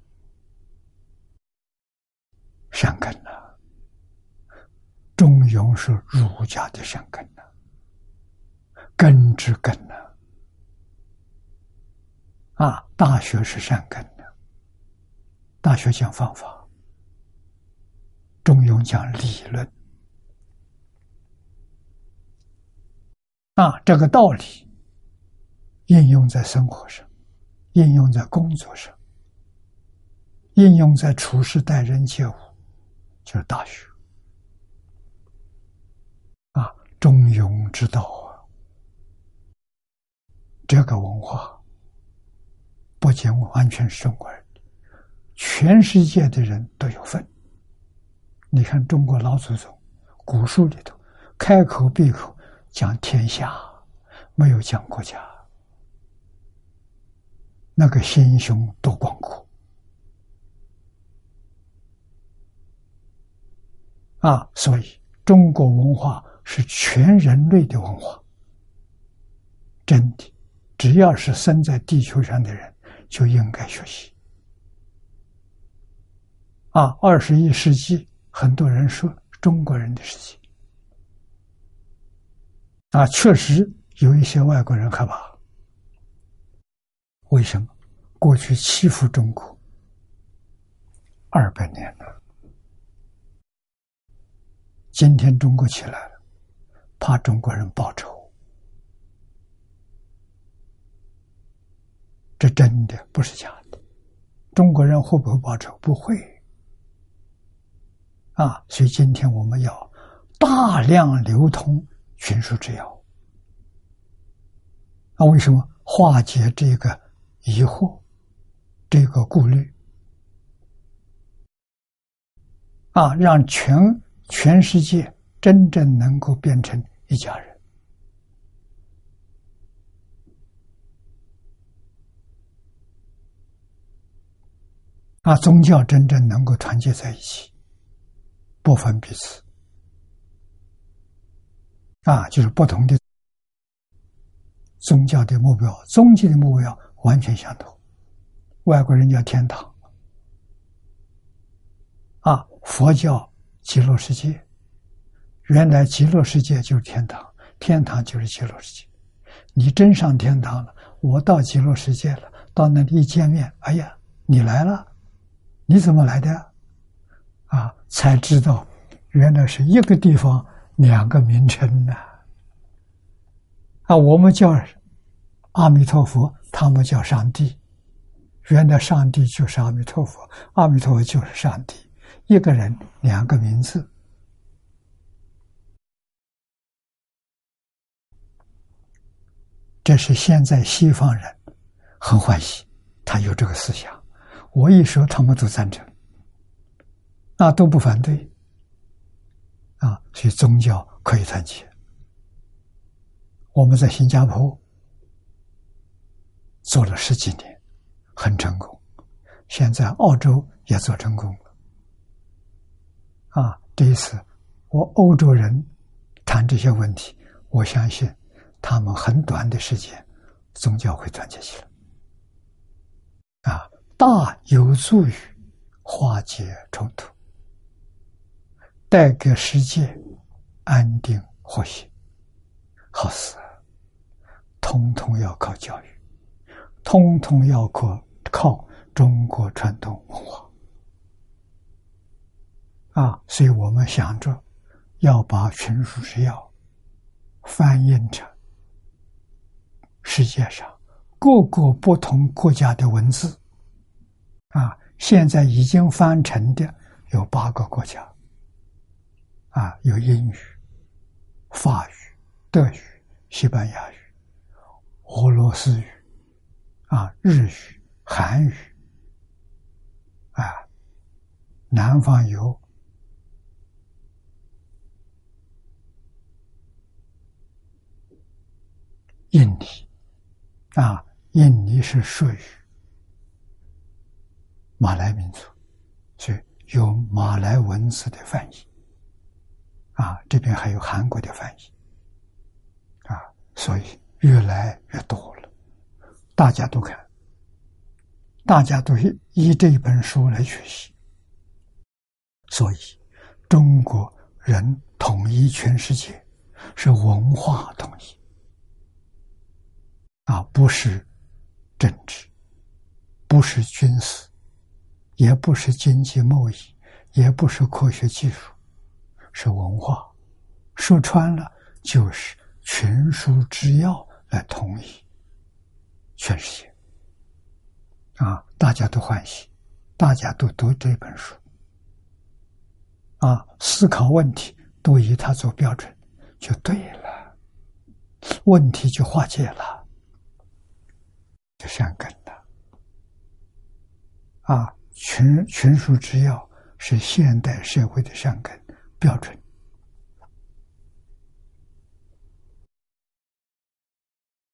善根呐，中庸是儒家的善根呐。根之根呢？啊，大学是善根的，大学讲方法，中庸讲理论。啊，这个道理应用在生活上，应用在工作上，应用在处事待人接物，就是大学。啊，中庸之道。这个文化不仅完全是中国人，全世界的人都有份。你看中国老祖宗古书里头，开口闭口讲天下，没有讲国家，那个心胸多广阔啊！所以中国文化是全人类的文化，真的。只要是生在地球上的人，就应该学习。啊，二十一世纪，很多人说中国人的事情，啊，确实有一些外国人害怕。为什么？过去欺负中国二百年了，今天中国起来了，怕中国人报仇。是真的，不是假的。中国人会不会报仇？不会。啊，所以今天我们要大量流通群书之要。那为什么化解这个疑惑、这个顾虑？啊，让全全世界真正能够变成一家人。啊，宗教真正能够团结在一起，不分彼此。啊，就是不同的宗教的目标、终极的目标完全相同。外国人叫天堂，啊，佛教极乐世界，原来极乐世界就是天堂，天堂就是极乐世界。你真上天堂了，我到极乐世界了，到那里一见面，哎呀，你来了。你怎么来的？啊，才知道原来是一个地方两个名称呢。啊，我们叫阿弥陀佛，他们叫上帝。原来上帝就是阿弥陀佛，阿弥陀佛就是上帝，一个人两个名字。这是现在西方人很欢喜，他有这个思想。我一说，他们都赞成，那都不反对，啊，所以宗教可以团结。我们在新加坡做了十几年，很成功。现在澳洲也做成功了，啊，第一次我欧洲人谈这些问题，我相信他们很短的时间，宗教会团结起来，啊。大有助于化解冲突，带给世界安定和谐。好事，通通要靠教育，通通要靠靠中国传统文化啊！所以我们想着要把群书之要翻译成世界上各个不同国家的文字。啊，现在已经翻成的有八个国家，啊，有英语、法语、德语、西班牙语、俄罗斯语，啊，日语、韩语，啊，南方有印尼，啊，印尼是属语。马来民族，所以有马来文字的翻译，啊，这边还有韩国的翻译，啊，所以越来越多了，大家都看，大家都以这一本书来学习，所以中国人统一全世界是文化统一，啊，不是政治，不是军事。也不是经济贸易，也不是科学技术，是文化。说穿了，就是群书之要来统一全世界。啊，大家都欢喜，大家都读这本书，啊，思考问题都以它做标准，就对了，问题就化解了，就善根了。啊，群群书之要是现代社会的善根标准。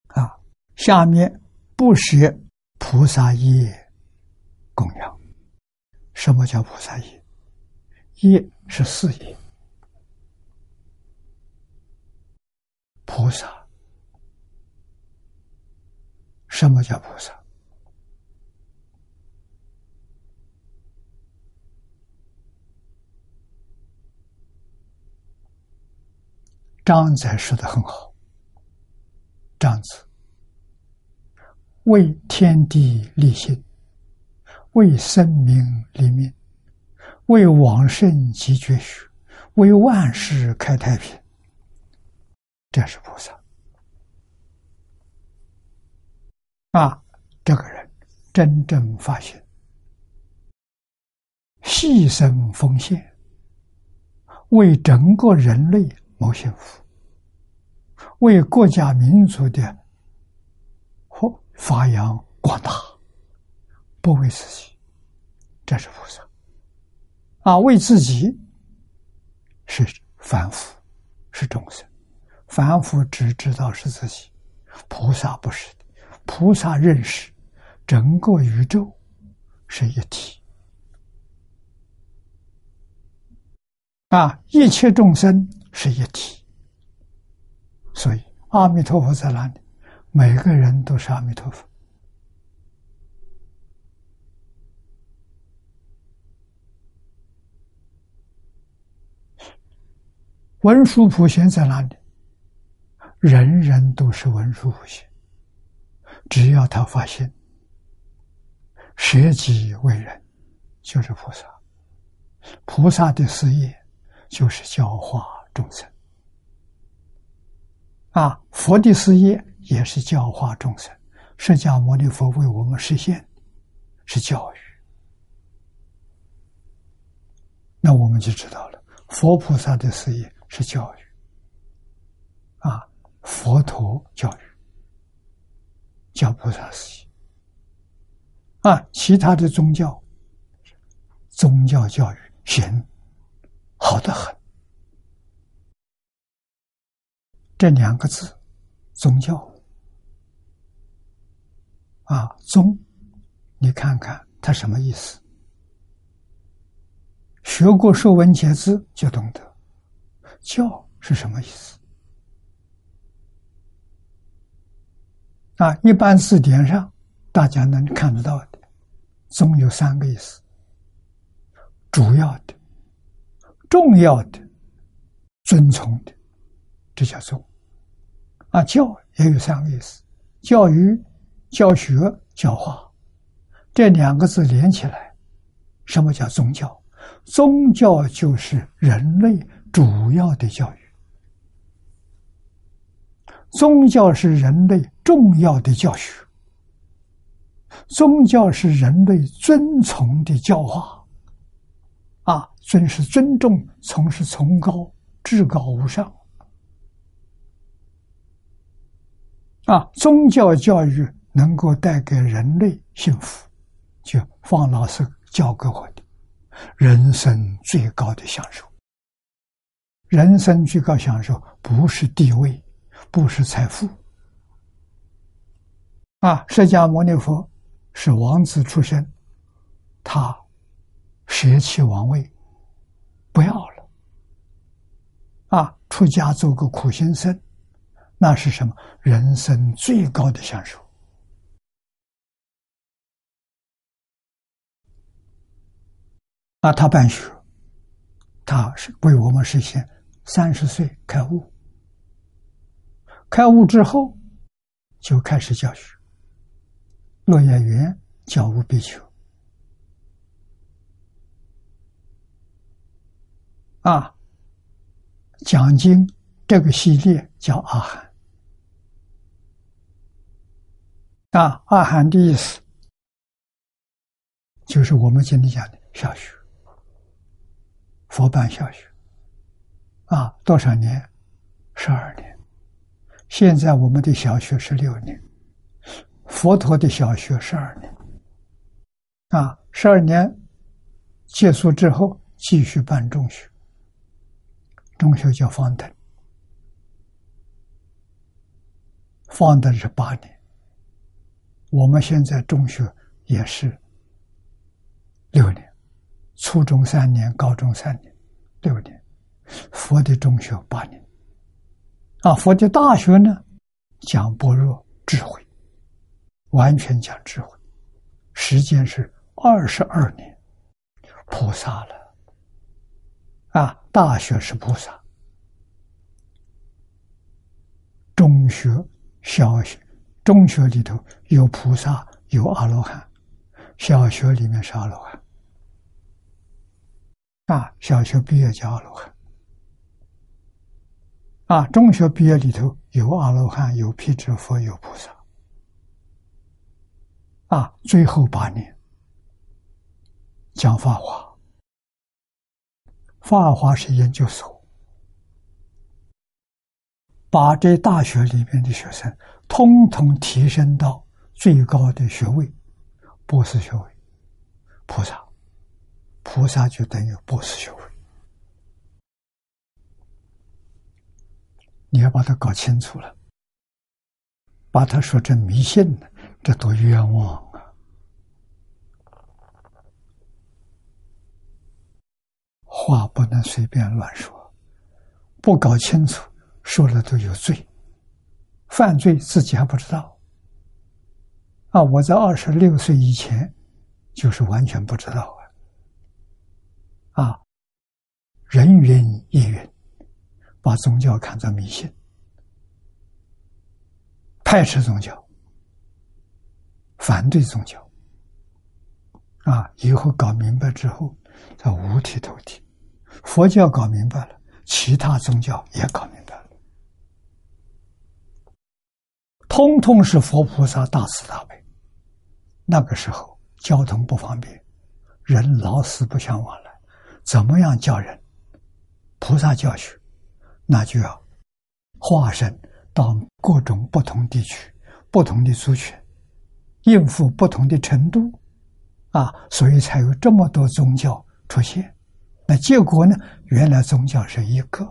啊，下面不学菩萨业供养。什么叫菩萨业？业是事业。菩萨，什么叫菩萨？张载说的很好，张子为天地立心，为生民立命，为往圣集绝学，为万世开太平。这是菩萨啊！这个人真正发现，牺牲奉献，为整个人类谋幸福，为国家民族的或发扬光大，不为自己，这是菩萨啊！为自己是凡夫，是众生。凡夫只知道是自己，菩萨不是的。菩萨认识整个宇宙是一体，啊，一切众生是一体。所以阿弥陀佛在哪里？每个人都是阿弥陀佛。文殊普贤在哪里？人人都是文殊普贤，只要他发现舍己为人，就是菩萨。菩萨的事业就是教化众生，啊，佛的事业也是教化众生。释迦牟尼佛为我们实现是教育，那我们就知道了，佛菩萨的事业是教育，啊。佛陀教育，教菩萨事业啊，其他的宗教，宗教教育行好的很。这两个字，宗教啊，宗，你看看它什么意思？学过《说文解字》就懂得，教是什么意思？啊，一般字典上大家能看得到的，宗有三个意思：主要的、重要的、尊崇的，这叫宗。啊，教也有三个意思：教育、教学、教化。这两个字连起来，什么叫宗教？宗教就是人类主要的教育。宗教是人类重要的教学，宗教是人类尊崇的教化，啊，尊是尊重，崇是崇高，至高无上，啊，宗教教育能够带给人类幸福，就方老师教给我的人生最高的享受。人生最高享受不是地位。不是财富啊！释迦牟尼佛是王子出身，他舍弃王位，不要了啊！出家做个苦行僧，那是什么？人生最高的享受啊！他办学，他是为我们实现三十岁开悟。开悟之后，就开始教学。落叶园教悟必求，啊，讲经这个系列叫阿含，啊，阿含的意思就是我们今天讲的小学，佛办小学，啊，多少年？十二年。现在我们的小学是六年，佛陀的小学十二年，啊，十二年结束之后，继续办中学。中学叫方等，方等是八年。我们现在中学也是六年，初中三年，高中三年，六年。佛的中学八年，啊，佛的大学呢，讲般若智慧，完全讲智慧，时间是二十二年，菩萨了，啊，大学是菩萨，中学、小学、中学里头有菩萨，有阿罗汉，小学里面是阿罗汉，啊，小学毕业叫阿罗汉。啊，中学毕业里头有阿罗汉，有辟支佛，有菩萨。啊，最后八年讲法华，法华是研究所，把这大学里面的学生通通提升到最高的学位，博士学位，菩萨，菩萨就等于博士学位。你要把它搞清楚了，把他说成迷信呢，这多冤枉啊！话不能随便乱说，不搞清楚，说了都有罪，犯罪自己还不知道。啊，我在二十六岁以前，就是完全不知道啊！啊，人云亦云。把宗教看作迷信，排斥宗教，反对宗教，啊！以后搞明白之后，才五体投地。佛教搞明白了，其他宗教也搞明白了，通通是佛菩萨大慈大悲。那个时候交通不方便，人老死不相往来，怎么样叫人菩萨教学？那就要化身到各种不同地区、不同的族群，应付不同的程度，啊，所以才有这么多宗教出现。那结果呢？原来宗教是一个，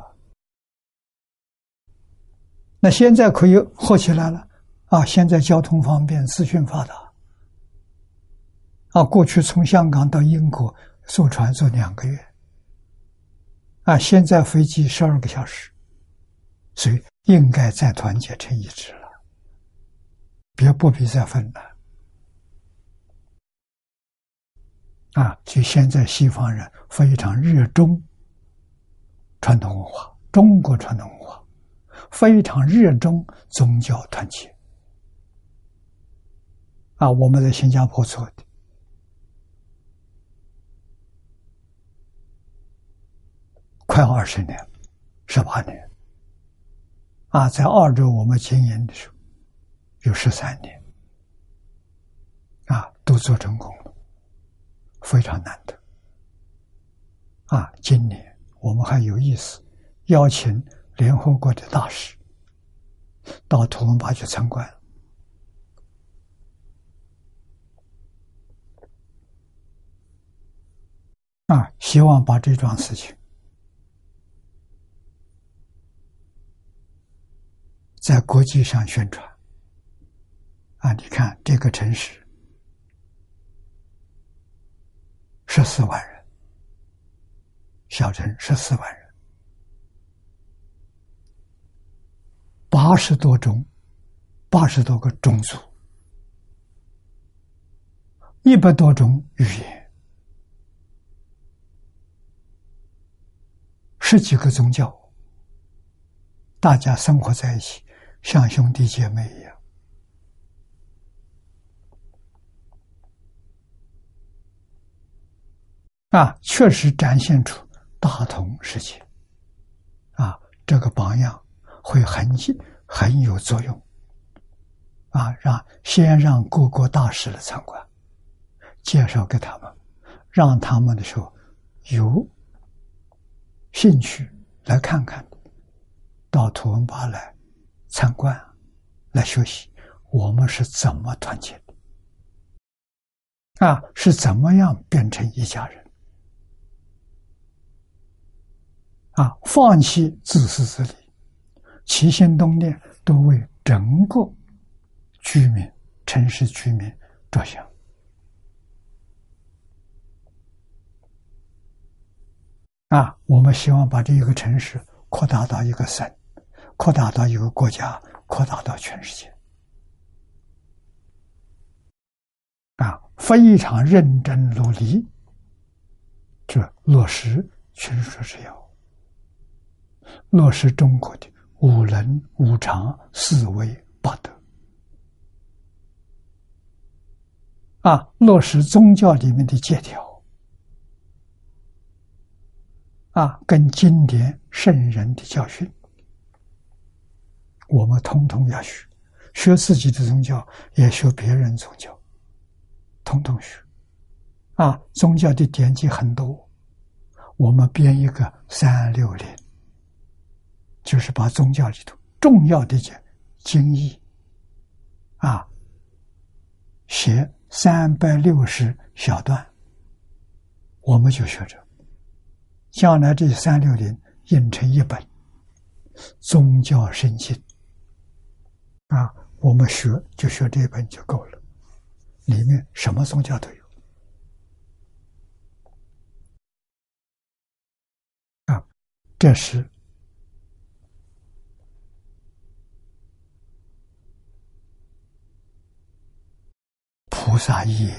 那现在可以合起来了啊！现在交通方便，资讯发达，啊，过去从香港到英国坐船坐两个月。啊，现在飞机十二个小时，所以应该再团结成一致了，别不必再分了。啊，就现在西方人非常热衷传统文化，中国传统文化非常热衷宗教团结。啊，我们在新加坡做的。快二十年，十八年，啊，在澳洲我们经营的时候，有十三年，啊，都做成功了，非常难得。啊，今年我们还有意思，邀请联合国的大使到图文巴去参观，啊，希望把这桩事情。在国际上宣传，啊，你看这个城市十四万人，小城十四万人，八十多种，八十多个种族，一百多种语言，十几个宗教，大家生活在一起。像兄弟姐妹一样啊，确实展现出大同世界啊，这个榜样会很很有作用啊。让先让各国大使来参观，介绍给他们，让他们的时候有兴趣来看看，到图文巴来。参观，来学习我们是怎么团结的啊，是怎么样变成一家人？啊，放弃自私自利，起心动念都为整个居民、城市居民着想。啊，我们希望把这一个城市扩大到一个省，扩大到一个国家，扩大到全世界。啊，非常认真努力，这落实群书之要，落实中国的五伦五常四维八德，啊，落实宗教里面的戒条。啊，跟经典圣人的教训，我们通通要学，学自己的宗教，也学别人宗教，通通学。啊，宗教的典籍很多，我们编一个三六零，就是把宗教里头重要的讲经义，啊，写三百六十小段，我们就学着。将来这三六零印成一本宗教圣经。啊，我们学就学这本就够了，里面什么宗教都有。啊，这是菩萨业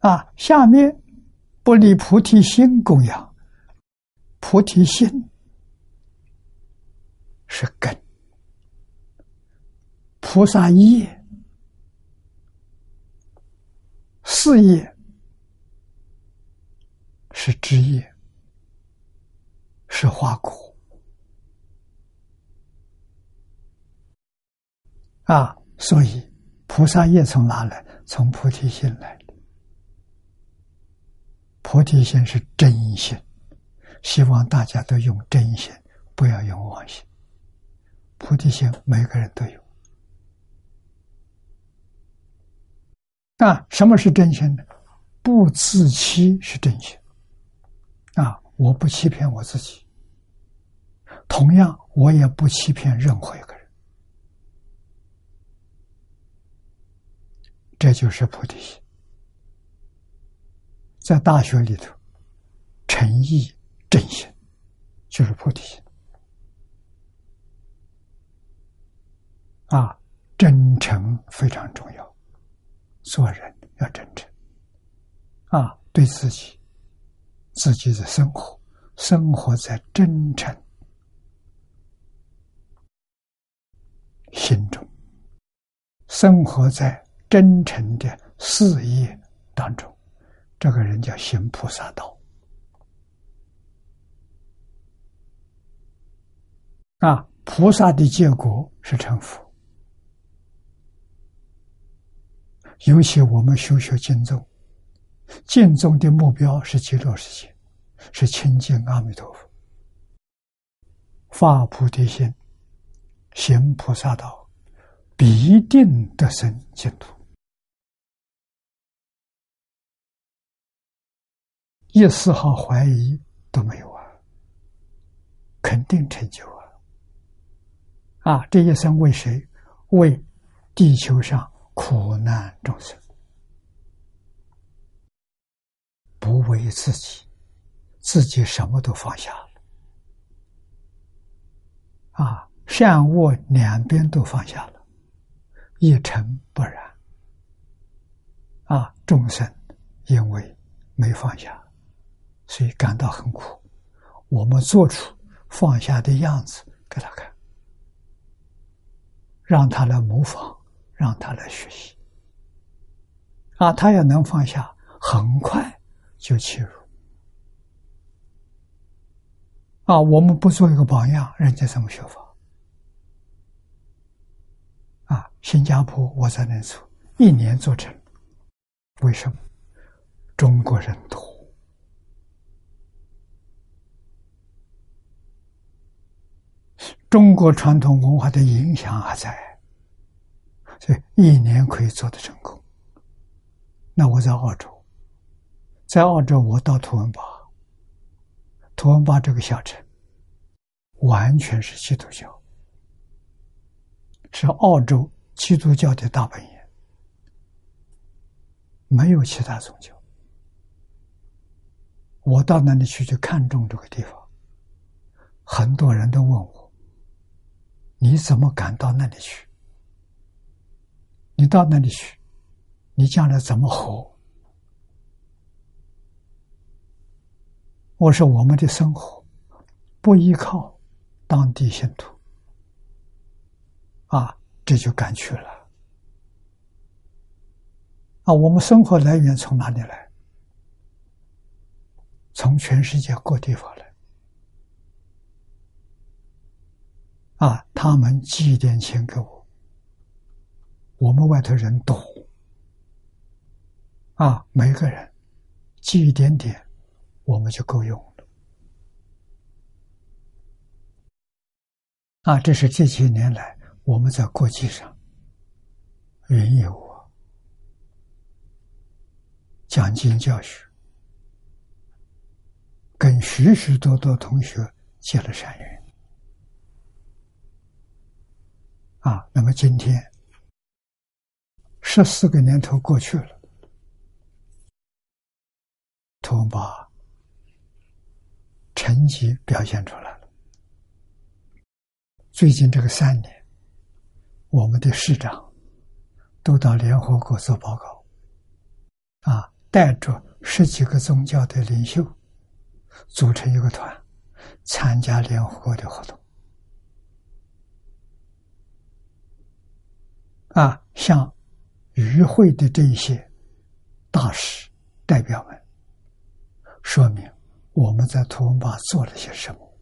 啊，下面。不离菩提心供养，菩提心是根，菩萨业、事业是枝叶，是花果啊！所以菩萨业从哪来？从菩提心来。菩提心是真心，希望大家都用真心，不要用妄心。菩提心每个人都有。啊，什么是真心呢？不自欺是真心。啊，我不欺骗我自己，同样我也不欺骗任何一个人。这就是菩提心。在大学里头，诚意正心就是菩提心啊，真诚非常重要，做人要真诚啊，对自己自己的生活，生活在真诚心中，生活在真诚的事业当中。这个人叫行菩萨道啊！菩萨的结果是成佛。尤其我们修学经宗，经宗的目标是极乐世界，是亲近阿弥陀佛，发菩提心，行菩萨道，必定得生净土。一丝毫怀疑都没有啊！肯定成就啊！啊，这一生为谁？为地球上苦难众生，不为自己，自己什么都放下了啊！善恶两边都放下了，一尘不染啊！众生因为没放下。所以感到很苦，我们做出放下的样子给他看，让他来模仿，让他来学习。啊，他要能放下，很快就切入。啊，我们不做一个榜样，人家怎么学法？啊，新加坡我在那做，一年做成，为什么？中国人多。中国传统文化的影响还在，所以一年可以做得成功。那我在澳洲，在澳洲我到图文巴，图文巴这个小城完全是基督教，是澳洲基督教的大本营，没有其他宗教。我到那里去，就看中这个地方。很多人都问我：“你怎么敢到那里去？你到那里去，你将来怎么活？”我说：“我们的生活不依靠当地信徒，啊，这就敢去了。啊，我们生活来源从哪里来？”从全世界各地方来，啊，他们寄一点钱给我，我们外头人多，啊，每个人寄一点点，我们就够用了。啊，这是这些年来我们在国际上，云游、讲经教学。跟许许多多同学结了善缘，啊，那么今天十四个年头过去了，同把成绩表现出来了。最近这个三年，我们的市长都到联合国做报告，啊，带着十几个宗教的领袖。组成一个团，参加联合国的活动，啊，向与会的这些大使代表们说明我们在图文巴做了些什么。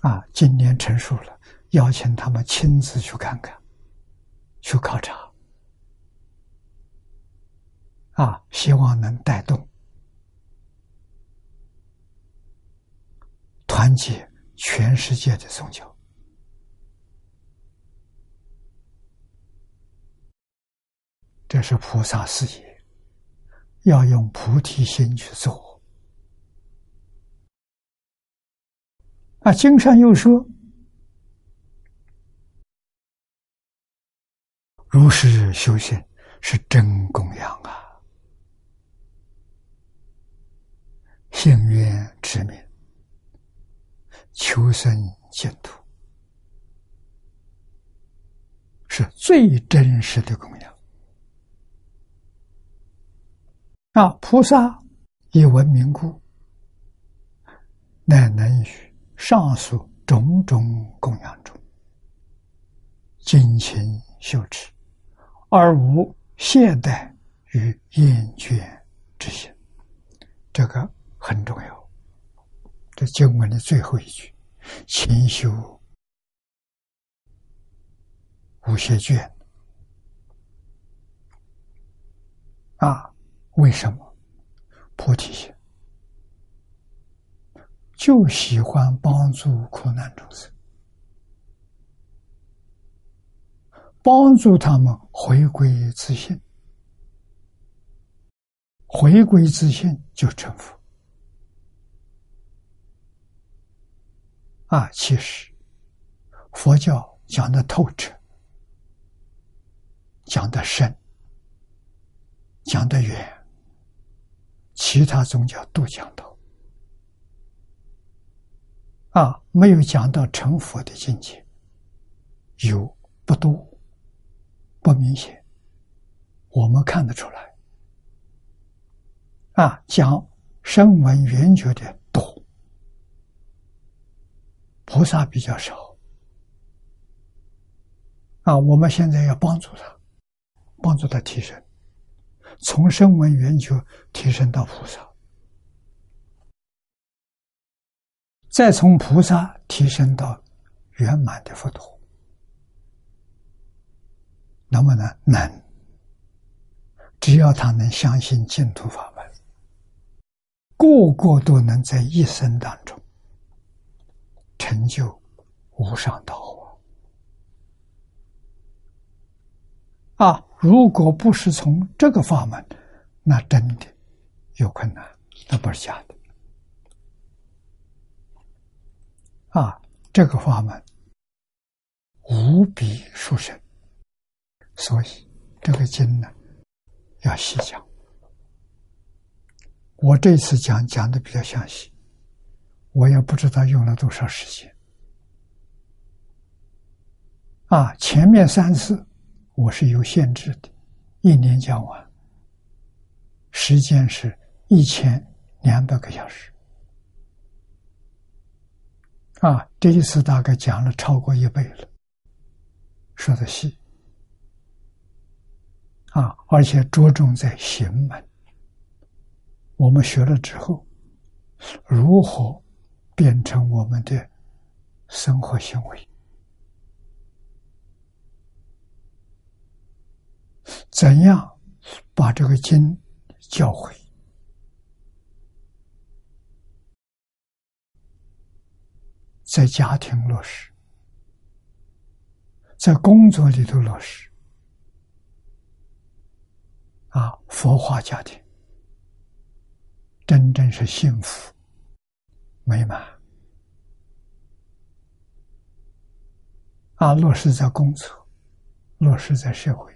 啊，今年成熟了，邀请他们亲自去看看，去考察，啊，希望能带动。团结全世界的宗教，这是菩萨事业，要用菩提心去做。啊，经上又说：“如是修行是真供养啊，幸愿之名。”求生净土是最真实的供养啊！菩萨以闻名故，乃能于上述种种供养中精勤修持，而无懈怠与厌倦之心。这个很重要。这经文的最后一句：“勤修无懈倦。”啊，为什么？菩提心，就喜欢帮助苦难众生，帮助他们回归自信，回归自信就成佛。啊，其实佛教讲的透彻，讲的深，讲的远，其他宗教都讲到。啊，没有讲到成佛的境界，有不多，不明显，我们看得出来。啊，讲声闻缘觉的多。菩萨比较少啊，我们现在要帮助他，帮助他提升，从声闻缘觉提升到菩萨，再从菩萨提升到圆满的佛陀，能不能？能。只要他能相信净土法门，个个都能在一生当中。成就无上道啊，如果不是从这个法门，那真的有困难，那不是假的。啊，这个法门无比殊胜，所以这个经呢要细讲。我这次讲讲的比较详细，我也不知道用了多少时间。啊，前面三次我是有限制的，一年讲完，时间是一千两百个小时。啊，这一次大概讲了超过一倍了，说的细。啊，而且着重在行门。我们学了之后，如何变成我们的生活行为？怎样把这个经教会，在家庭落实，在工作里头落实？啊，佛化家庭。真正是幸福美满啊！落实在工作，落实在社会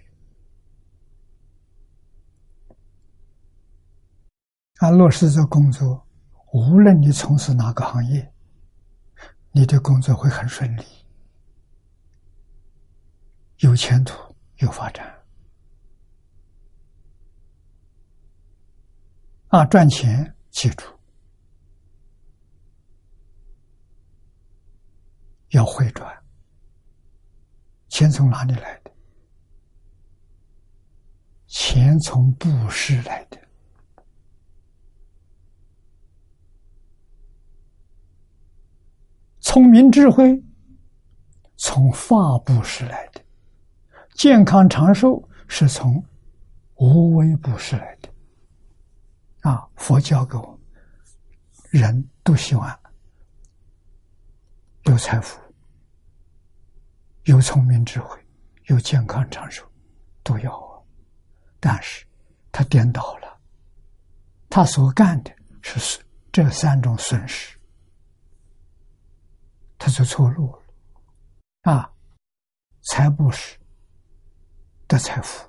啊！落实这工作，无论你从事哪个行业，你的工作会很顺利，有前途，有发展。啊，赚钱记住要会赚，钱从哪里来的？钱从布施来的，聪明智慧从法布施来的，健康长寿是从无为布施来的。啊！佛教给我，人都希望有财富、有聪明智慧、有健康长寿，都要啊。但是他颠倒了，他所干的是这三种损失，他就错路了。啊，财布施得财富，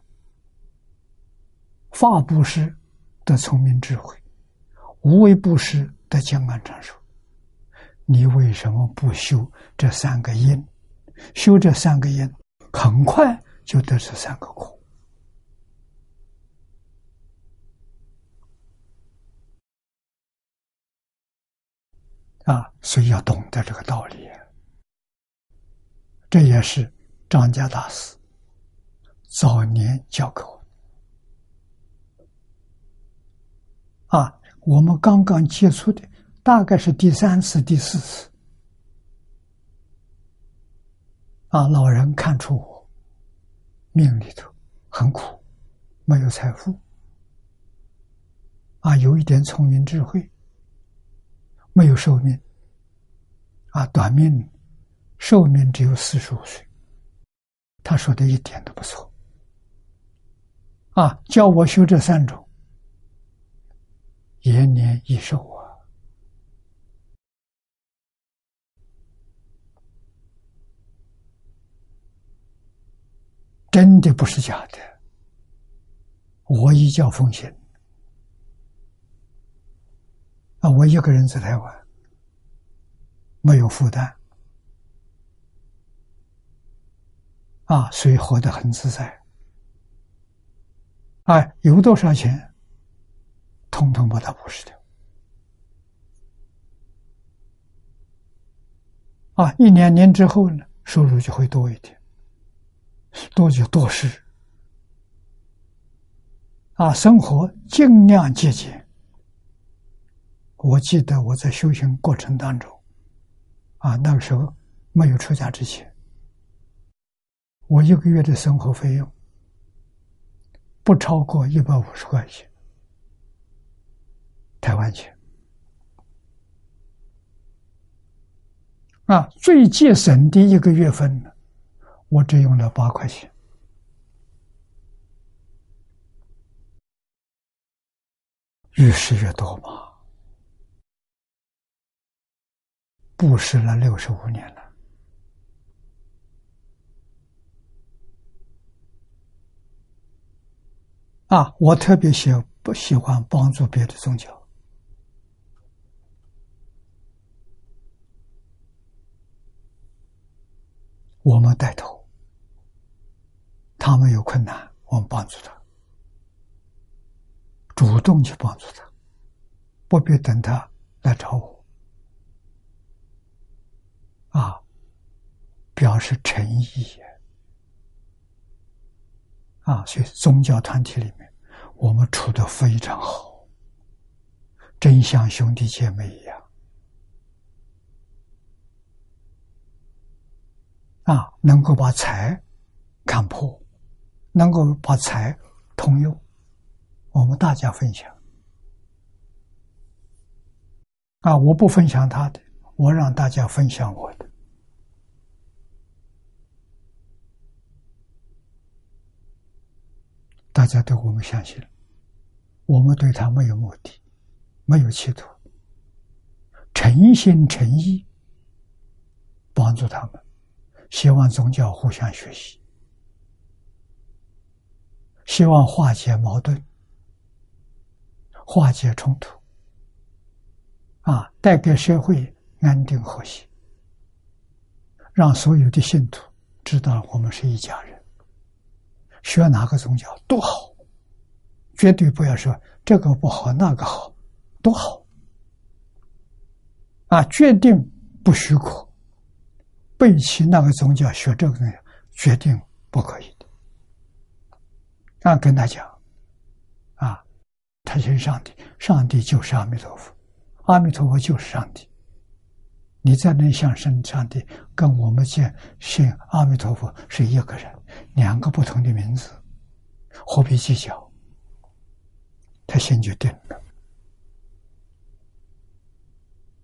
法布施。得聪明智慧，无为布施得健康长寿，你为什么不修这三个因？修这三个因，很快就得这三个苦啊！所以要懂得这个道理。这也是张家大师早年教给我。啊，我们刚刚接触的大概是第三次、第四次。啊，老人看出我命里头很苦，没有财富，啊，有一点聪明智慧，没有寿命，啊，短命，寿命只有四十五岁。他说的一点都不错，啊，教我修这三种。延年益寿啊！真的不是假的。我一教奉行我一个人在台湾，没有负担啊，所以活得很自在。哎，有多少钱？通通把它布施掉啊！一两年之后呢，收入就会多一点，多就多事啊！生活尽量节俭。我记得我在修行过程当中，啊，那个时候没有出家之前，我一个月的生活费用不超过一百五十块钱，台湾钱。啊，最节省的一个月份呢，我只用了八块钱。越是越多嘛。布施了六十五年了。啊，我特别喜不喜欢帮助别的宗教。我们带头，他们有困难，我们帮助他，主动去帮助他，不必等他来找我，啊，表示诚意。啊，所以宗教团体里面，我们处的非常好，真像兄弟姐妹一样。啊，能够把财看破，能够把财通用，我们大家分享。啊，我不分享他的，我让大家分享我的。大家对我们相信，我们对他没有目的，没有企图，诚心诚意帮助他们，希望宗教互相学习，希望化解矛盾，化解冲突，啊，带给社会安定和谐，让所有的信徒知道我们是一家人。学哪个宗教都好，绝对不要说这个不好那个好，都好。啊，决定不许可背弃那个宗教学这个东西，决定不可以的。啊，跟他讲，啊，他信上帝，上帝就是阿弥陀佛，阿弥陀佛就是上帝。你在那向生上帝，跟我们见信阿弥陀佛是一个人，两个不同的名字，何必计较？他心就定了。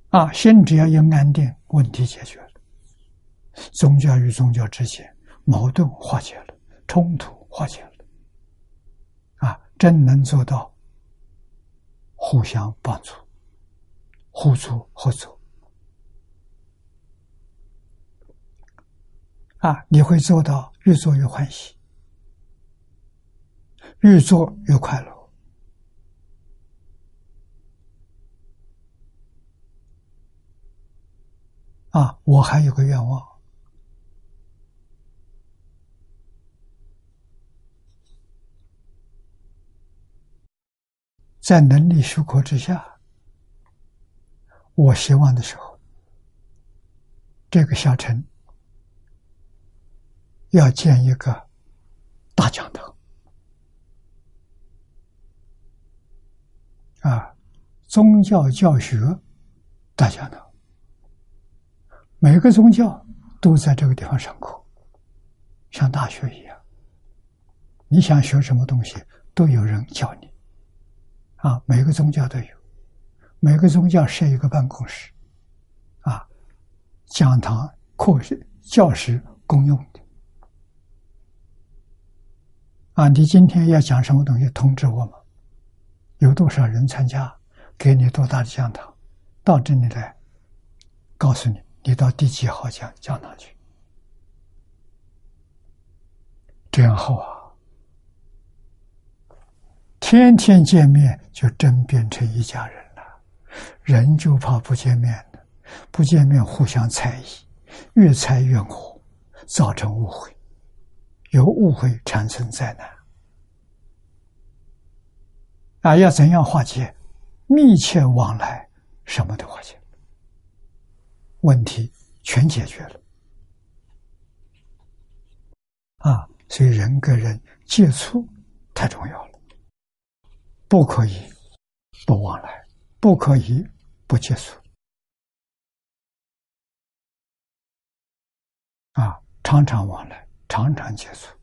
啊，心只要一安定，问题解决了，宗教与宗教之间矛盾化解了，冲突化解了，啊，真能做到互相帮助、互助合作。啊！你会做到越做越欢喜，越做越快乐。啊！我还有个愿望，在能力许可之下，我希望的时候，这个小城。要建一个大讲堂啊，宗教教学大讲堂，每个宗教都在这个地方上课，像大学一样。你想学什么东西，都有人教你啊。每个宗教都有，每个宗教设一个办公室啊，讲堂、课室、教室公用的。啊，你今天要讲什么东西？通知我们，有多少人参加？给你多大的讲堂？到这里来，告诉你，你到第几号讲讲堂去？这样好啊！天天见面，就真变成一家人了。人就怕不见面的，不见面互相猜疑，越猜越火，造成误会。由误会产生灾难啊！要怎样化解？密切往来，什么都化解，问题全解决了啊！所以人跟人接触太重要了，不可以不往来，不可以不接触啊！常常往来。常常接触，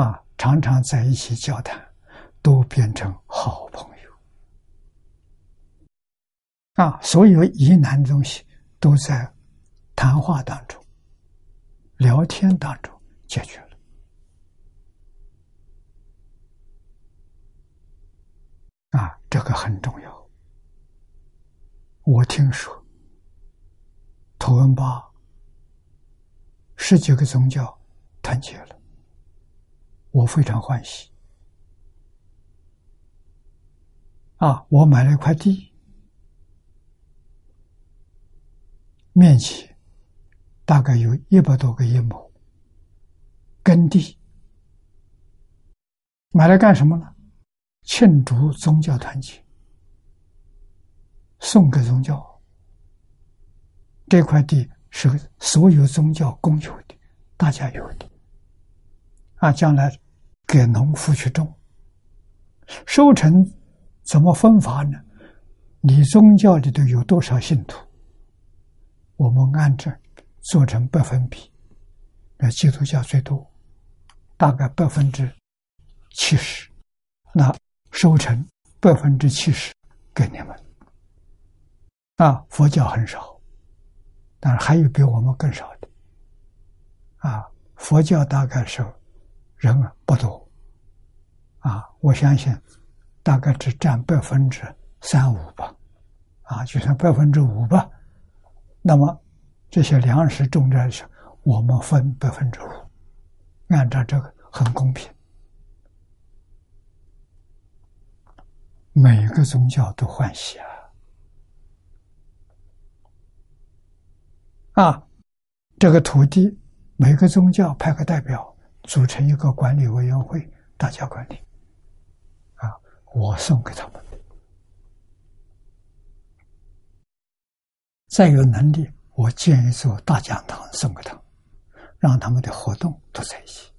啊，常常在一起交谈，都变成好朋友。啊，所有疑难的东西都在谈话当中、聊天当中解决了。啊，这个很重要。我听说，图文巴十几个宗教团结了，我非常欢喜。啊，我买了一块地，面积大概有一百多个一亩，耕地，买来干什么呢？庆祝宗教团结，送给宗教。这块地是所有宗教共有的，大家有的。啊，将来给农夫去种，收成怎么分法呢？你宗教里头有多少信徒？我们按这做成百分比，那基督教最多，大概百分之七十。那收成百分之七十给你们，啊，佛教很少，但是还有比我们更少的，啊，佛教大概是人不多，啊，我相信大概只占百分之三五吧，啊，就算百分之五吧，那么这些粮食种在上，我们分百分之五，按照这个很公平。每个宗教都欢喜啊！啊，这个土地，每个宗教派个代表，组成一个管理委员会，大家管理。啊，我送给他们的，再有能力，我建一座大讲堂送给他们，让他们的活动都在一起。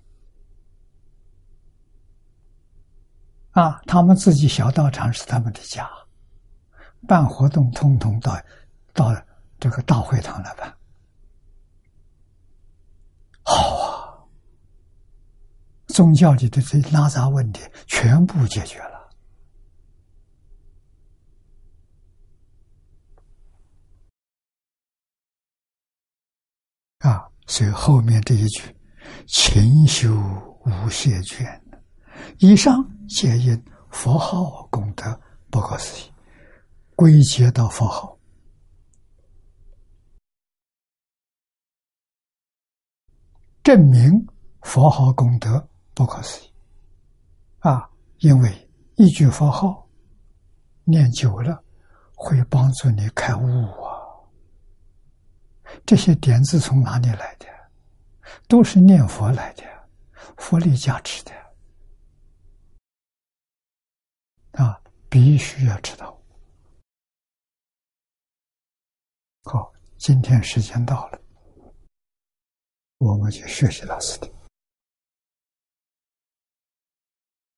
啊，他们自己小道场是他们的家，办活动通通到到这个大会堂来办，好啊！宗教里的这拉杂问题全部解决了啊！所以后面这一句“勤修无懈倦”。以上皆因佛号功德不可思议，归结到佛号，证明佛号功德不可思议。啊，因为一句佛号念久了，会帮助你开悟啊。这些点子从哪里来的？都是念佛来的，佛力加持的。啊，必须要知道。好，今天时间到了，我们去学习老师的。